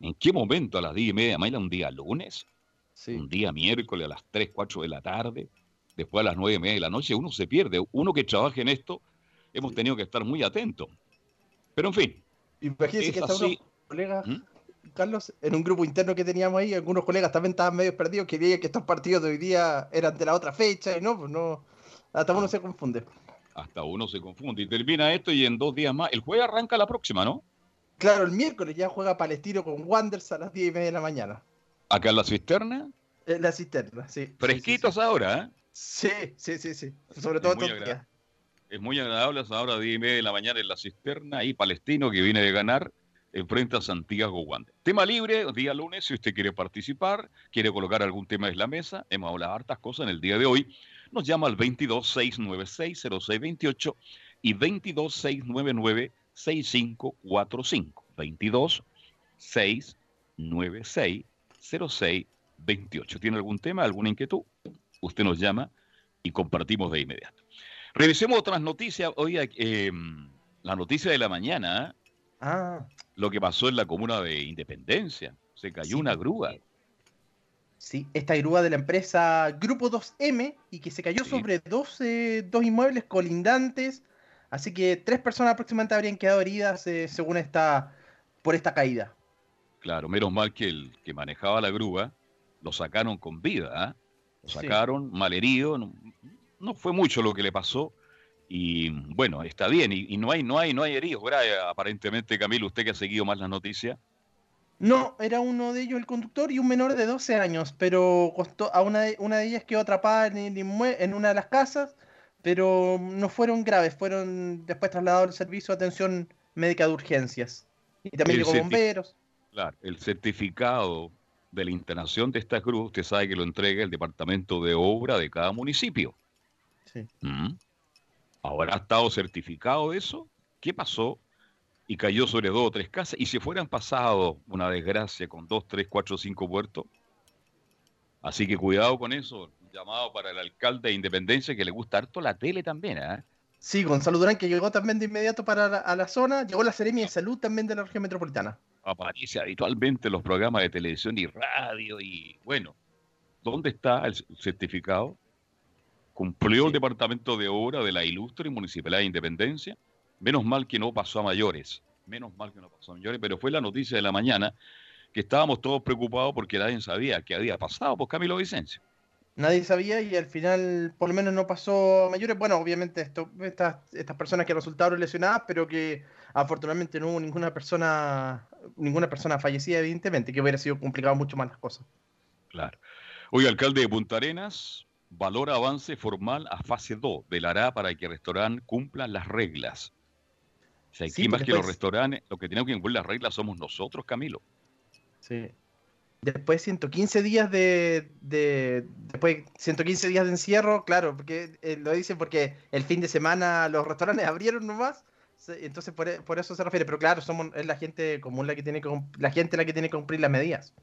¿En qué momento a las 10 y media de un día lunes? Un día miércoles a las 3, 4 de la tarde, después a las 9 y media de la noche, uno se pierde. Uno que trabaja en esto, hemos tenido que estar muy atentos. Pero en fin, Imagínense que estaban unos colegas, ¿Mm? Carlos, en un grupo interno que teníamos ahí, algunos colegas también estaban medio perdidos, que veían que estos partidos de hoy día eran de la otra fecha, y no, pues no, hasta uno se confunde. Hasta uno se confunde. Y termina esto y en dos días más. El jueves arranca la próxima, ¿no? Claro, el miércoles ya juega Palestino con Wanderers a las 10 y media de la mañana. ¿Acá en la cisterna? En la cisterna, sí. Fresquitos ahora, ¿eh? Sí, sí, sí, sí. Sobre todo es muy agradable a ahora 10 y media de la mañana en la cisterna y Palestino que viene de ganar enfrenta a Santiago Wander. Tema libre, día lunes, si usted quiere participar, quiere colocar algún tema en la mesa, hemos hablado hartas cosas en el día de hoy, nos llama al 226960628 y 226996545. 226960628. ¿Tiene algún tema, alguna inquietud? Usted nos llama y compartimos de inmediato. Revisemos otras noticias. Hoy, eh, la noticia de la mañana. Ah. Lo que pasó en la comuna de Independencia. Se cayó una grúa. Sí, esta grúa de la empresa Grupo 2M y que se cayó sobre dos, dos inmuebles colindantes. Así que tres personas aproximadamente habrían quedado heridas eh, según esta, por esta caída. Claro, menos mal que el que manejaba la grúa lo sacaron con vida. ¿ah? Lo sacaron mal herido, no fue mucho lo que le pasó y bueno, está bien y, no hay no hay no hay heridos, Aparentemente, Camilo, usted que ha seguido más las noticias. No, era uno de ellos el conductor y un menor de 12 años, pero costó, a una de, una de ellas quedó atrapada en, en una de las casas, pero no fueron graves, fueron después trasladados al servicio de atención médica de urgencias. Y también llegó bomberos. Claro, el certificado de la internación de esta cruz, usted sabe que lo entrega el departamento de obra de cada municipio. Mm. ¿Ahora ha estado certificado eso? ¿Qué pasó? Y cayó sobre dos o tres casas. ¿Y si fueran pasado una desgracia con dos, tres, cuatro, cinco puertos? Así que cuidado con eso. llamado para el alcalde de Independencia que le gusta harto la tele también, ¿eh? Sí, Gonzalo Durán, que llegó también de inmediato para la, a la zona. Llegó la Seremia de Salud también de la región metropolitana. Aparece habitualmente en los programas de televisión y radio. Y bueno, ¿dónde está el certificado? Cumplió el departamento de obra de la ilustre Municipalidad de Independencia. Menos mal que no pasó a mayores. Menos mal que no pasó a mayores, pero fue la noticia de la mañana que estábamos todos preocupados porque nadie sabía qué había pasado por Camilo Vicencio. Nadie sabía y al final por lo menos no pasó a mayores. Bueno, obviamente esto, estas, estas personas que resultaron lesionadas, pero que afortunadamente no hubo ninguna persona, ninguna persona fallecida, evidentemente, que hubiera sido complicado mucho más las cosas. Claro. Hoy, alcalde de Punta Arenas, valora avance formal a fase 2, velará para que el restaurante cumplan las reglas. O sea, aquí más que los restaurantes, lo que tenemos que cumplir las reglas somos nosotros, Camilo. Sí. Después 115 días de, de después 115 días de encierro, claro, porque eh, lo dicen porque el fin de semana los restaurantes abrieron nomás, entonces por, por, eso se refiere, pero claro, somos es la gente común la que tiene que la gente la que tiene que cumplir las medidas.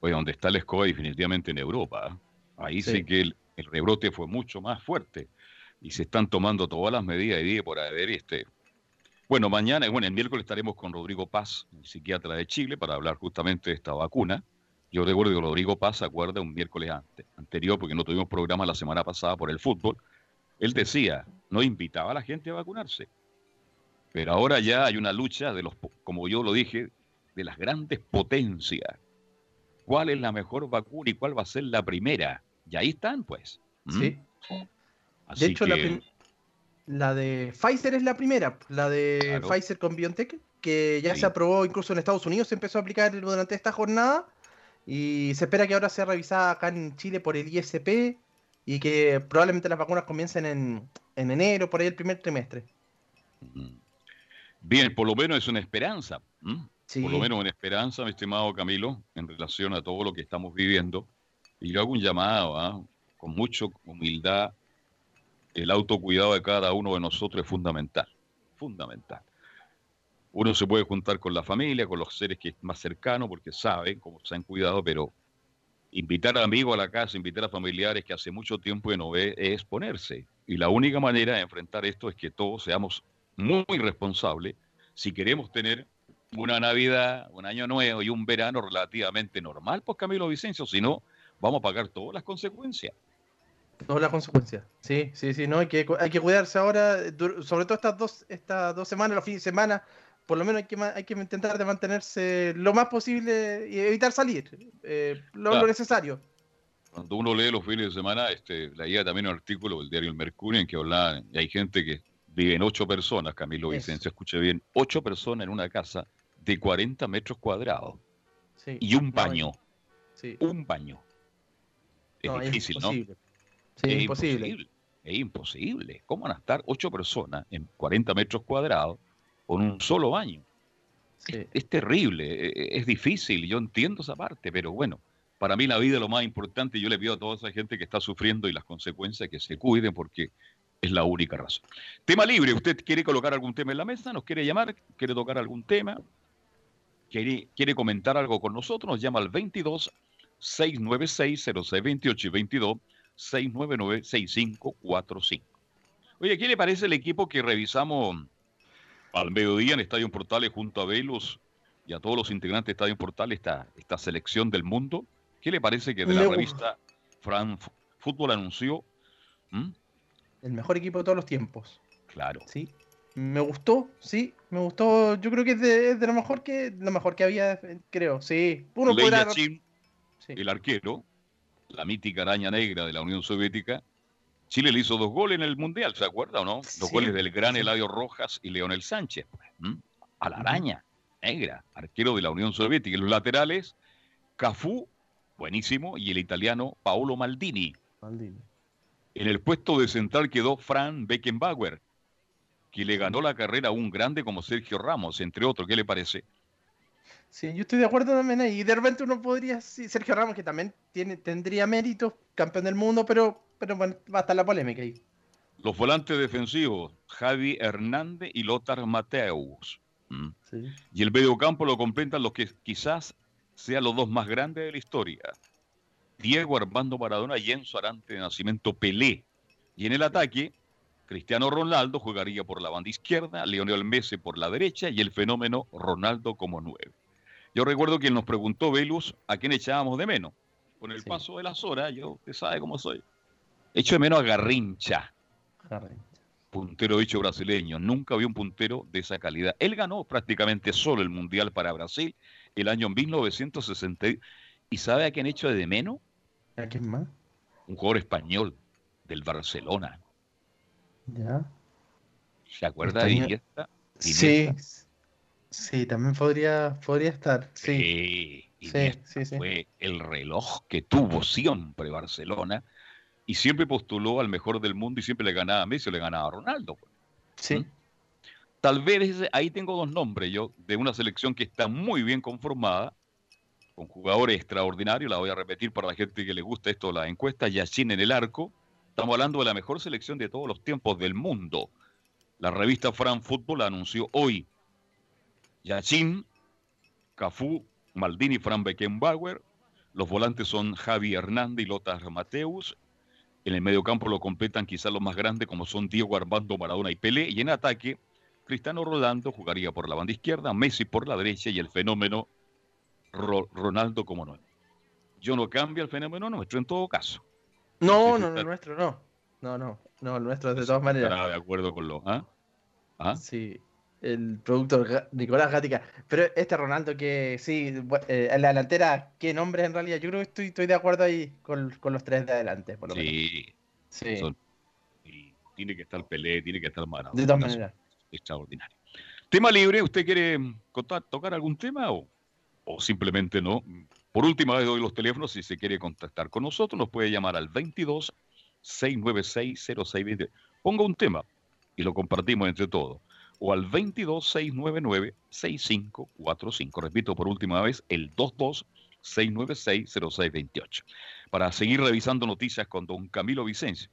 Oye, donde está el escoba definitivamente en Europa. Ahí sí, que el, rebrote fue mucho más fuerte y se están tomando todas las medidas día por haber este Bueno, mañana, bueno, el miércoles estaremos con Rodrigo Paz, el psiquiatra de Chile, para hablar justamente de esta vacuna. Yo recuerdo que Rodrigo Paz se acuerda un miércoles antes, anterior, porque no tuvimos programa la semana pasada por el fútbol. Él decía, no invitaba a la gente a vacunarse. Pero ahora ya hay una lucha de los, como yo lo dije, de las grandes potencias. ¿Cuál es la mejor vacuna y cuál va a ser la primera? Y ahí están, pues. ¿Mm? Sí. de hecho, la, de Pfizer es la primera, la de Pfizer con BioNTech, que ya se aprobó incluso en Estados Unidos, se empezó a aplicar durante esta jornada y se espera que ahora sea revisada acá en Chile por el ISP y que probablemente las vacunas comiencen en, enero, por ahí el primer trimestre. Bien, por lo menos es una esperanza. Por lo menos una esperanza, mi estimado Camilo, en relación a todo lo que estamos viviendo. Y yo hago un llamado, ¿ah? con mucha humildad. El autocuidado de cada uno de nosotros es fundamental. Fundamental. Uno se puede juntar con la familia, con los seres que más cercanos, porque saben cómo se han cuidado, pero invitar a amigos a la casa, invitar a familiares que hace mucho tiempo que no ve, es ponerse. Y la única manera de enfrentar esto es que todos seamos muy responsables si queremos tener una Navidad, un año nuevo y un verano relativamente normal, pues Camilo Vicencio, si no, vamos a pagar todas las consecuencias. Todas las consecuencias, sí, sí, sí, no, hay que, hay que cuidarse ahora, sobre todo estas dos, estas dos semanas, los fines de semana, por lo menos hay que, hay que intentar de mantenerse lo más posible y evitar salir, eh, lo, necesario. Cuando uno lee los fines de semana, este, leía también un artículo del diario El Mercurio en que hablaba, y hay gente que vive en ocho personas, Camilo Vicencio, escuche bien, ocho personas en una casa de 40 metros cuadrados y un baño. Un baño. Es difícil, ¿no? Sí, es imposible. Es imposible. ¿Cómo van a estar ocho personas en 40 metros cuadrados con un solo baño. Es, terrible, e, e, es, difícil, yo entiendo esa parte, pero bueno, para mí la vida es lo más importante y yo le pido a toda esa gente que está sufriendo y las consecuencias que se cuiden porque es la única razón. Tema libre, ¿usted quiere colocar algún tema en la mesa? ¿Nos quiere llamar? ¿Quiere tocar algún tema? ¿Quiere, quiere comentar algo con nosotros? Nos llama al 22 696 0628 y 22 699 6545. Oye, ¿qué le parece el equipo que revisamos al mediodía en Estadio Portales junto a Velus y a todos los integrantes de Estadio Portales esta, esta selección del mundo. ¿Qué le parece que de la revista Fran Fútbol anunció? El mejor equipo de todos los tiempos. Claro. Sí. Me gustó, sí, me gustó. Yo creo que es de, lo mejor que lo mejor que había, creo. Sí. Uno el arquero, la mítica araña negra de la Unión Soviética, Chile le hizo dos goles en el Mundial, ¿se acuerda o no? Dos goles del gran Eladio Rojas y Leonel Sánchez. A la araña negra, arquero de la Unión Soviética. Y los laterales, Cafú, buenísimo, y el italiano Paolo Maldini. Maldini. En el puesto de central quedó Fran Beckenbauer, que le ganó la carrera a un grande como Sergio Ramos, entre otros. ¿Qué le parece? Sí, yo estoy de acuerdo también ahí. De repente uno podría, sí, Sergio Ramos, que también tiene, tendría méritos, campeón del mundo, pero pero bueno, va a estar la polémica ahí. Los volantes defensivos, Javi Hernández y Lothar Mateus. ¿Mm? Y el mediocampo lo completan los que quizás sean los dos más grandes de la historia. Diego Armando Maradona y Enzo Arante de Nacimiento Pelé. Y en el ataque, Cristiano Ronaldo jugaría por la banda izquierda, Leonel Messi por la derecha y el fenómeno Ronaldo como nueve. Yo recuerdo que nos preguntó Velus a quién echábamos de menos. Con el paso de las horas, yo, usted sabe cómo soy. Echo de menos a Garrincha. Puntero dicho brasileño. Nunca vi un puntero de esa calidad. Él ganó prácticamente solo el Mundial para Brasil el año 1960. ¿Y sabe a quién hecho de menos? ¿A quién más? Un jugador español del Barcelona. Ya. ¿Se acuerda de Iniesta? Sí. Sí, también podría, podría estar. Sí. sí, sí, sí, fue el reloj que tuvo siempre Barcelona y siempre postuló al mejor del mundo y siempre le ganaba a Messi o le ganaba a Ronaldo. Pues. Sí. ¿Mm? Tal vez ahí tengo dos nombres yo de una selección que está muy bien conformada, con jugadores extraordinarios, la voy a repetir para la gente que le gusta esto, la encuesta, Yachin en el arco. Estamos hablando de la mejor selección de todos los tiempos del mundo. La revista Fran Football anunció hoy Yachin, Cafú, Maldini, Fran Beckenbauer. Los volantes son Javi Hernández y Lothar Mateus. En el mediocampo lo completan quizás los más grandes como son Diego Armando Maradona y Pelé. Y en ataque, Cristiano Rolando jugaría por la banda izquierda, Messi por la derecha y el fenómeno Ronaldo como no. Yo no cambio el fenómeno nuestro en todo caso. No, no, no, nuestro no. No, no, no, el nuestro de todas maneras. de acuerdo con lo. ¿ah? ¿Ah? Sí, el producto Nicolás Gatica. Pero este Ronaldo que sí, eh, en la delantera, ¿qué nombre en realidad? Yo creo que estoy, estoy de acuerdo ahí con, los tres de adelante, por lo sí, Sí. y tiene que estar Pelé, tiene que estar Maradona. De todas maneras. Extraordinario. Tema libre, ¿usted quiere tocar algún tema o, o simplemente no? Por última vez doy los teléfonos, si se quiere contactar con nosotros, nos puede llamar al 22 696 0620. Ponga un tema y lo compartimos entre todos. O al 22 699 6545. Repito por última vez, el 22 696 0628. Para seguir revisando noticias con don Camilo Vicencio.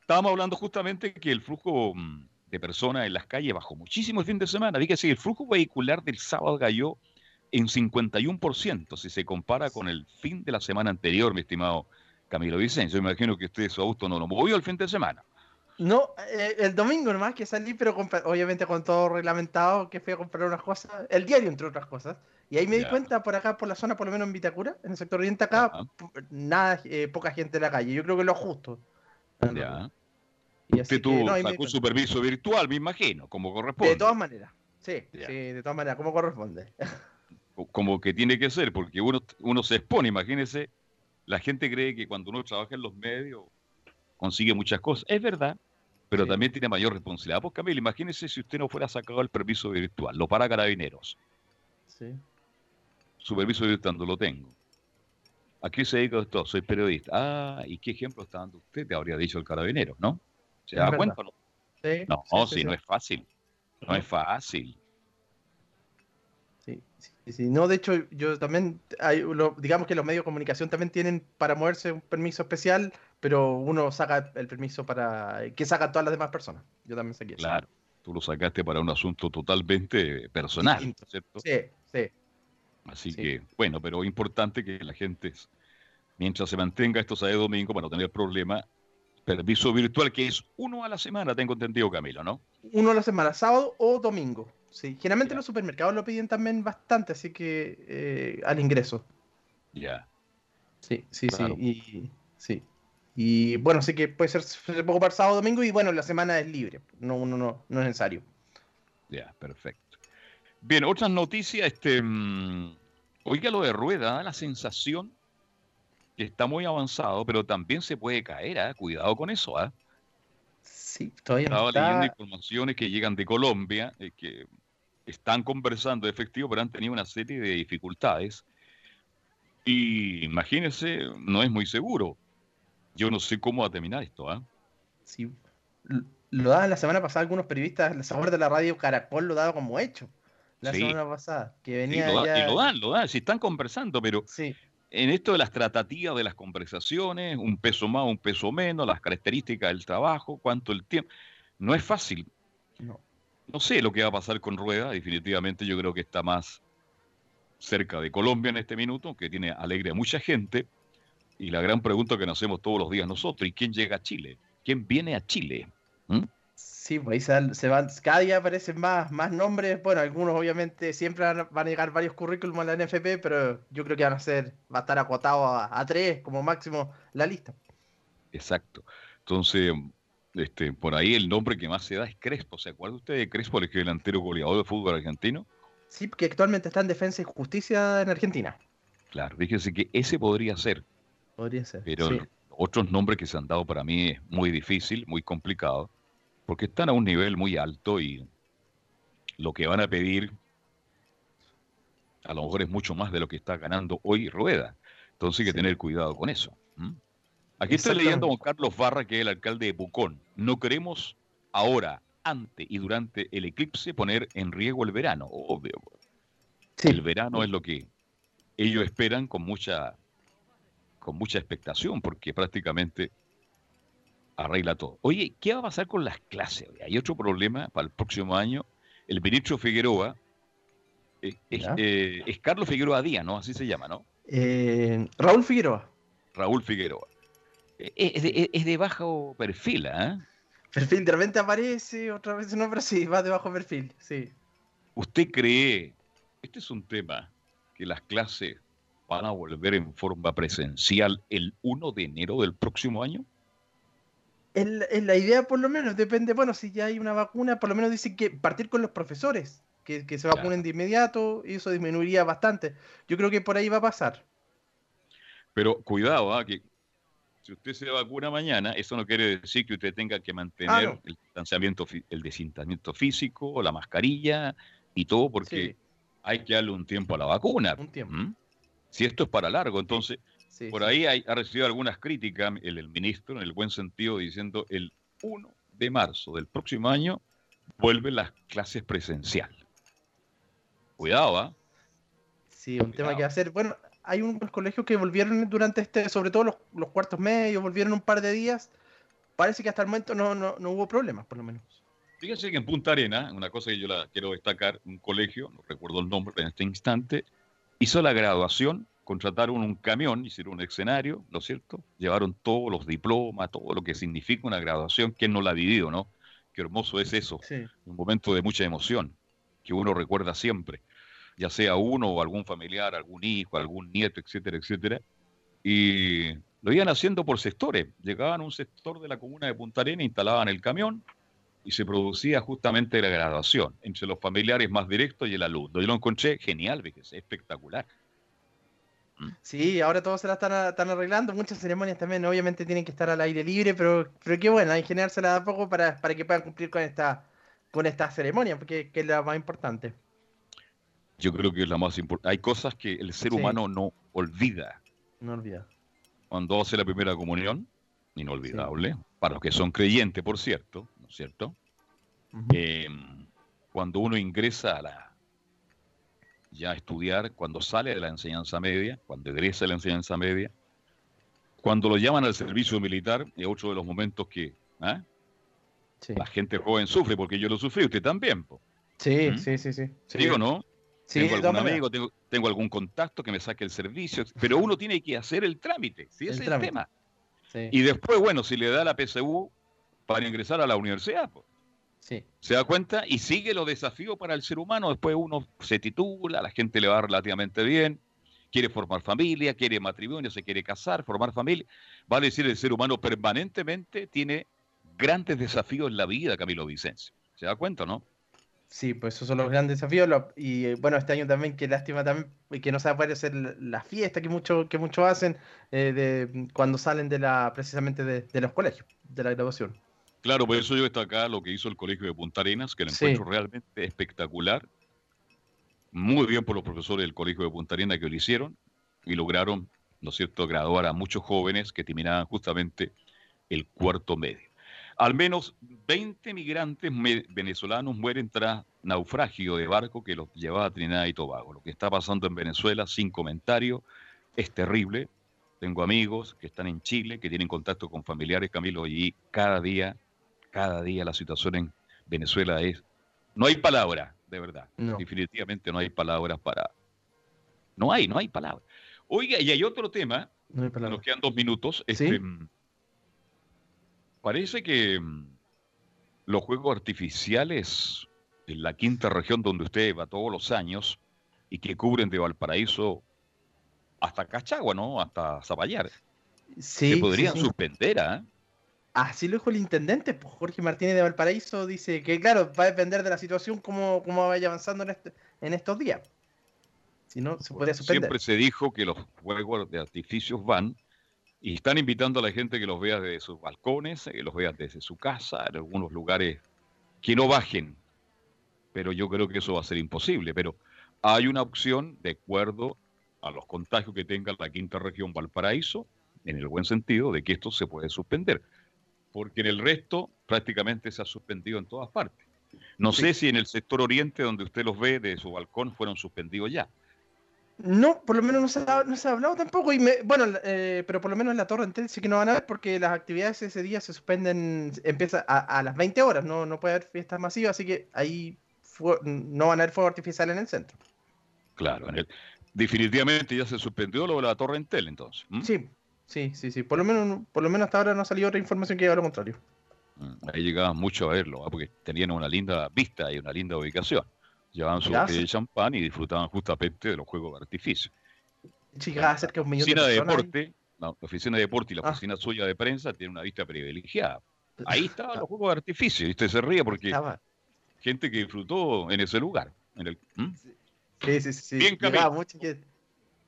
Estábamos hablando justamente que el flujo mm, de personas en las calles bajó muchísimo el fin de semana. Dígase, el flujo vehicular del sábado cayó en 51% si se compara con el fin de la semana anterior, mi estimado Camilo Vicencio. Imagino que usted su auto no lo movió el fin de semana. No, eh, el domingo nomás que salí, pero obviamente con todo reglamentado, que fui a comprar unas cosas, el diario entre otras cosas. Y ahí me di cuenta por acá, por la zona, por lo menos en Vitacura, en el sector oriente acá, nada, eh, poca gente en la calle. Yo creo que lo justo. Ya. Y usted tuvo, sacó su permiso virtual, me imagino, como corresponde. De todas maneras, sí, sí, de todas maneras, como corresponde. como que tiene que ser, porque uno, uno se expone, imagínese, la gente cree que cuando uno trabaja en los medios consigue muchas cosas. Es verdad, pero también tiene mayor responsabilidad. Pues Camilo, imagínese si usted no fuera sacado el permiso virtual, lo para carabineros. Sí. Su permiso virtual no lo tengo. ¿A qué se dedica esto? Soy periodista. Ah, ¿y qué ejemplo está dando usted? Te habría dicho el carabinero, ¿no? ¿Se da cuenta no? Sí, no, sí, no es fácil. No es fácil. Sí, sí, sí. No, de hecho, yo también, hay, digamos que los medios de comunicación también tienen para moverse un permiso especial, pero uno saca el permiso para que saca todas las demás personas. Yo también saqué Claro, tú lo sacaste para un asunto totalmente personal, ¿cierto? Sí, sí. Así que, bueno, pero importante que la gente, mientras se mantenga esto sábado domingo, para no tener problema, permiso virtual que es uno a la semana, tengo entendido, Camilo, ¿no? Uno a la semana, sábado o domingo. Sí, generalmente los supermercados lo piden también bastante, así que eh, al ingreso. Ya. Sí, sí, sí. Y, sí. Y bueno, sí que puede ser, se puede ocupar sábado domingo y bueno, la semana es libre. No, no, no, no es necesario. Ya, perfecto. Bien, otras noticias. Este, mm, oiga, lo de rueda, da la sensación que está muy avanzado, pero también se puede caer, ¿ah? Cuidado con eso, ¿ah? Sí, todavía Estaba leyendo informaciones que llegan de Colombia, eh, que están conversando efectivo, pero han tenido una serie de dificultades. Y imagínense, no es muy seguro. Yo no sé cómo va a terminar esto. ¿ah? Sí, lo daban la semana pasada algunos periodistas, el sabor de la radio Caracol lo daba como hecho. La semana pasada, que venía. y, lo y, lo dan, lo dan, si están conversando, pero sí. en esto de las tratativas de las conversaciones, un peso más, un peso menos, las características del trabajo, cuánto el tiempo, no es fácil. No. No sé lo que va a pasar con Rueda, definitivamente yo creo que está más cerca de Colombia en este minuto, que tiene alegre a mucha gente. Y la gran pregunta que nos hacemos todos los días nosotros, ¿y quién llega a Chile? ¿Quién viene a Chile? ¿Mm? Sí, pues ahí se, van, cada día aparecen más, más nombres. Bueno, algunos obviamente siempre van, a llegar varios currículums a la NFP, pero yo creo que van a ser, va a estar acotado a, a tres como máximo la lista. Exacto. Entonces, este, por ahí el nombre que más se da es Crespo. ¿Se acuerda usted de Crespo, el delantero goleador de fútbol argentino? Sí, que actualmente está en Defensa y Justicia en Argentina. Claro, fíjese que ese podría ser. Podría ser. Pero otros nombres que se han dado para mí es muy difícil, muy complicado, porque están a un nivel muy alto y lo que van a pedir a lo mejor es mucho más de lo que está ganando hoy Rueda. Entonces hay que tener cuidado con eso. Aquí estoy leyendo a Carlos Barra, que es el alcalde de Pucón. No queremos ahora, ante y durante el eclipse, poner en riesgo el verano. Obvio. El verano es lo que ellos esperan con mucha, con mucha expectación, porque prácticamente arregla todo. Oye, ¿qué va a pasar con las clases? Hay otro problema para el próximo año. El ministro Figueroa eh, eh, es, Carlos Figueroa Díaz, ¿no? Así se llama, ¿no? Eh, Raúl Figueroa. Raúl Figueroa es de, bajo perfil, ¿eh? Perfil de repente aparece, otra vez no, pero sí, va debajo perfil, sí. ¿Usted cree, este es un tema, que las clases van a volver en forma presencial el 1 de enero del próximo año? En, la idea, por lo menos, depende, bueno, si ya hay una vacuna, por lo menos dicen que partir con los profesores, que, se vacunen de inmediato, y eso disminuiría bastante. Yo creo que por ahí va a pasar. Pero cuidado, ¿ah? que si usted se vacuna mañana, eso no quiere decir que usted tenga que mantener ah, el distanciamiento, el distanciamiento físico, la mascarilla y todo, porque hay que darle un tiempo a la vacuna. Un tiempo. Si esto es para largo, entonces, por ahí ha recibido algunas críticas el, ministro, en el buen sentido, diciendo el 1 de marzo del próximo año vuelven las clases presenciales. Cuidado, ¿ah? Sí, un tema que hacer. Bueno, hay unos colegios que volvieron durante este, sobre todo los, cuartos medios, volvieron un par de días. Parece que hasta el momento no, no, hubo problemas, por lo menos. Fíjense que en Punta Arena, una cosa que yo la quiero destacar, un colegio, no recuerdo el nombre en este instante, hizo la graduación, contrataron un camión, hicieron un escenario, ¿no es cierto? Llevaron todos los diplomas, todo lo que significa una graduación, ¿quién no la ha vivido, no? Qué hermoso es eso, un momento de mucha emoción, que uno recuerda siempre ya sea uno o algún familiar, algún hijo, algún nieto, etcétera, etcétera. Y lo iban haciendo por sectores. Llegaban a un sector de la comuna de Punta Arenas, instalaban el camión y se producía justamente la graduación entre los familiares más directos y el alumno. Yo lo encontré genial, fíjese, espectacular. ¿Mm? Sí, ahora todo se la están, arreglando. Muchas ceremonias también, obviamente, tienen que estar al aire libre, pero, pero qué bueno, ingeniársela a poco para, para que puedan cumplir con esta, con esta ceremonia, porque que es la más importante yo creo que es la más importante. Hay cosas que el ser humano no olvida. No olvida. Cuando hace la primera comunión, inolvidable, para los que son creyentes, por cierto, ¿no es cierto? Em, cuando uno ingresa a la ya a estudiar, cuando sale de la enseñanza media, cuando egresa de la enseñanza media, cuando lo llaman al servicio militar, es otro de los momentos que ¿ah? la gente joven sufre, porque yo lo sufrí, usted también. Sí, sí, sí, sí, sí. ¿Digo no? tengo algún amigo, tengo, algún contacto que me saque el servicio, pero uno tiene que hacer el trámite, ¿sí? ese es el tema. Y después, bueno, si le da la PSU para ingresar a la universidad, pues, se da cuenta y sigue los desafíos para el ser humano. Después uno se titula, la gente le va relativamente bien, quiere formar familia, quiere matrimonio, se quiere casar, formar familia. Va a decir el ser humano permanentemente tiene grandes desafíos en la vida, Camilo Vicencio. ¿Se da cuenta, no? Sí, pues esos son los grandes desafíos. y bueno, este año también, qué lástima también que no se va a poder hacer la fiesta que muchos que muchos hacen eh, de, cuando salen de la precisamente de, los colegios, de la graduación. Claro, por eso yo acá lo que hizo el colegio de Punta Arenas, que lo encuentro realmente espectacular. Muy bien por los profesores del colegio de Punta Arenas que lo hicieron y lograron, ¿no es cierto?, graduar a muchos jóvenes que terminaban justamente el cuarto medio. Al menos 20 migrantes venezolanos mueren tras naufragio de barco que los llevaba a Trinidad y Tobago. Lo que está pasando en Venezuela, sin comentario, es terrible. Tengo amigos que están en Chile, que tienen contacto con familiares, Camilo, y cada día, cada día la situación en Venezuela es... No hay palabras, de verdad. Definitivamente no hay palabras para... No hay, no hay palabras. Oiga, y hay otro tema, no nos quedan dos minutos. Este, Parece que mm, los juegos artificiales en la quinta región donde usted va todos los años y que cubren de Valparaíso hasta Cachagua, ¿no? Hasta Zapallar. Sí, se podrían suspender, ¿ah? Así lo dijo el intendente, pues Jorge Martínez de Valparaíso dice que, claro, va a depender de la situación cómo, cómo vaya avanzando en, este, en estos días. Si no, se podría suspender. Siempre se dijo que los juegos de artificios van y están invitando a la gente que los vea desde sus balcones, que los vea desde su casa, en algunos lugares que no bajen. Pero yo creo que eso va a ser imposible. Pero hay una opción de acuerdo a los contagios que tenga la quinta región Valparaíso, en el buen sentido de que esto se puede suspender. Porque en el resto prácticamente se ha suspendido en todas partes. No sé si en el sector oriente, donde usted los ve de su balcón, fueron suspendidos ya. No, por lo menos no se ha, no se ha hablado tampoco. Y bueno, eh, pero por lo menos en la Torre Entel sí que no van a ver porque las actividades ese día se suspenden, empieza a, las 20 horas, no, no puede haber fiestas masivas, así que ahí no van a haber fuego artificial en el centro. Claro, definitivamente ya se suspendió lo de la Torre Entel entonces. Sí, sí, sí, sí. Por lo menos, por lo menos hasta ahora no ha salido otra información que diga lo contrario. Mm, ahí llegaban mucho a verlo, ¿ah? porque tenían una linda vista y una linda ubicación. Llevaban su botella de champán y disfrutaban justamente de los juegos de artificio. Llegaba cerca de un millón de, de deporte, la oficina de deporte y la ah. oficina suya de prensa tienen una vista privilegiada. Ahí estaban los juegos de artificio, y usted se ríe porque gente que disfrutó en ese lugar. En el, Sí, sí, sí. Bien,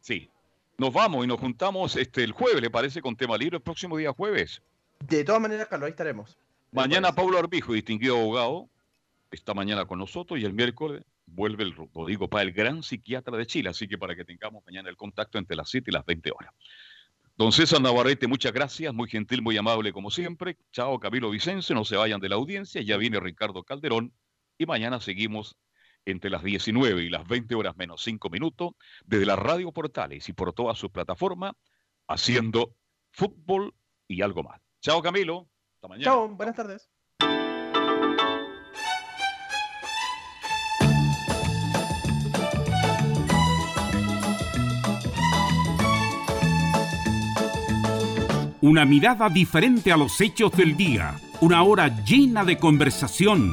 Sí. Nos vamos y nos juntamos este el jueves, ¿le parece? Con tema libre el próximo día jueves. De todas maneras, Carlos, ahí estaremos. Mañana Pablo Arbijo, distinguido abogado, está mañana con nosotros y el miércoles vuelve el Rodrigo para el gran psiquiatra de Chile, así que para que tengamos mañana el contacto entre las 7 y las 20 horas. Don César Navarrete, muchas gracias, muy gentil, muy amable como siempre. Chao Camilo Vicencio, no se vayan de la audiencia, ya viene Ricardo Calderón y mañana seguimos entre las 19 y las 20 horas menos 5 minutos desde las radio portales y por todas sus plataformas haciendo fútbol y algo más. Chao Camilo, hasta mañana. Chao, buenas tardes. Una mirada diferente a los hechos del día. Una hora llena de conversación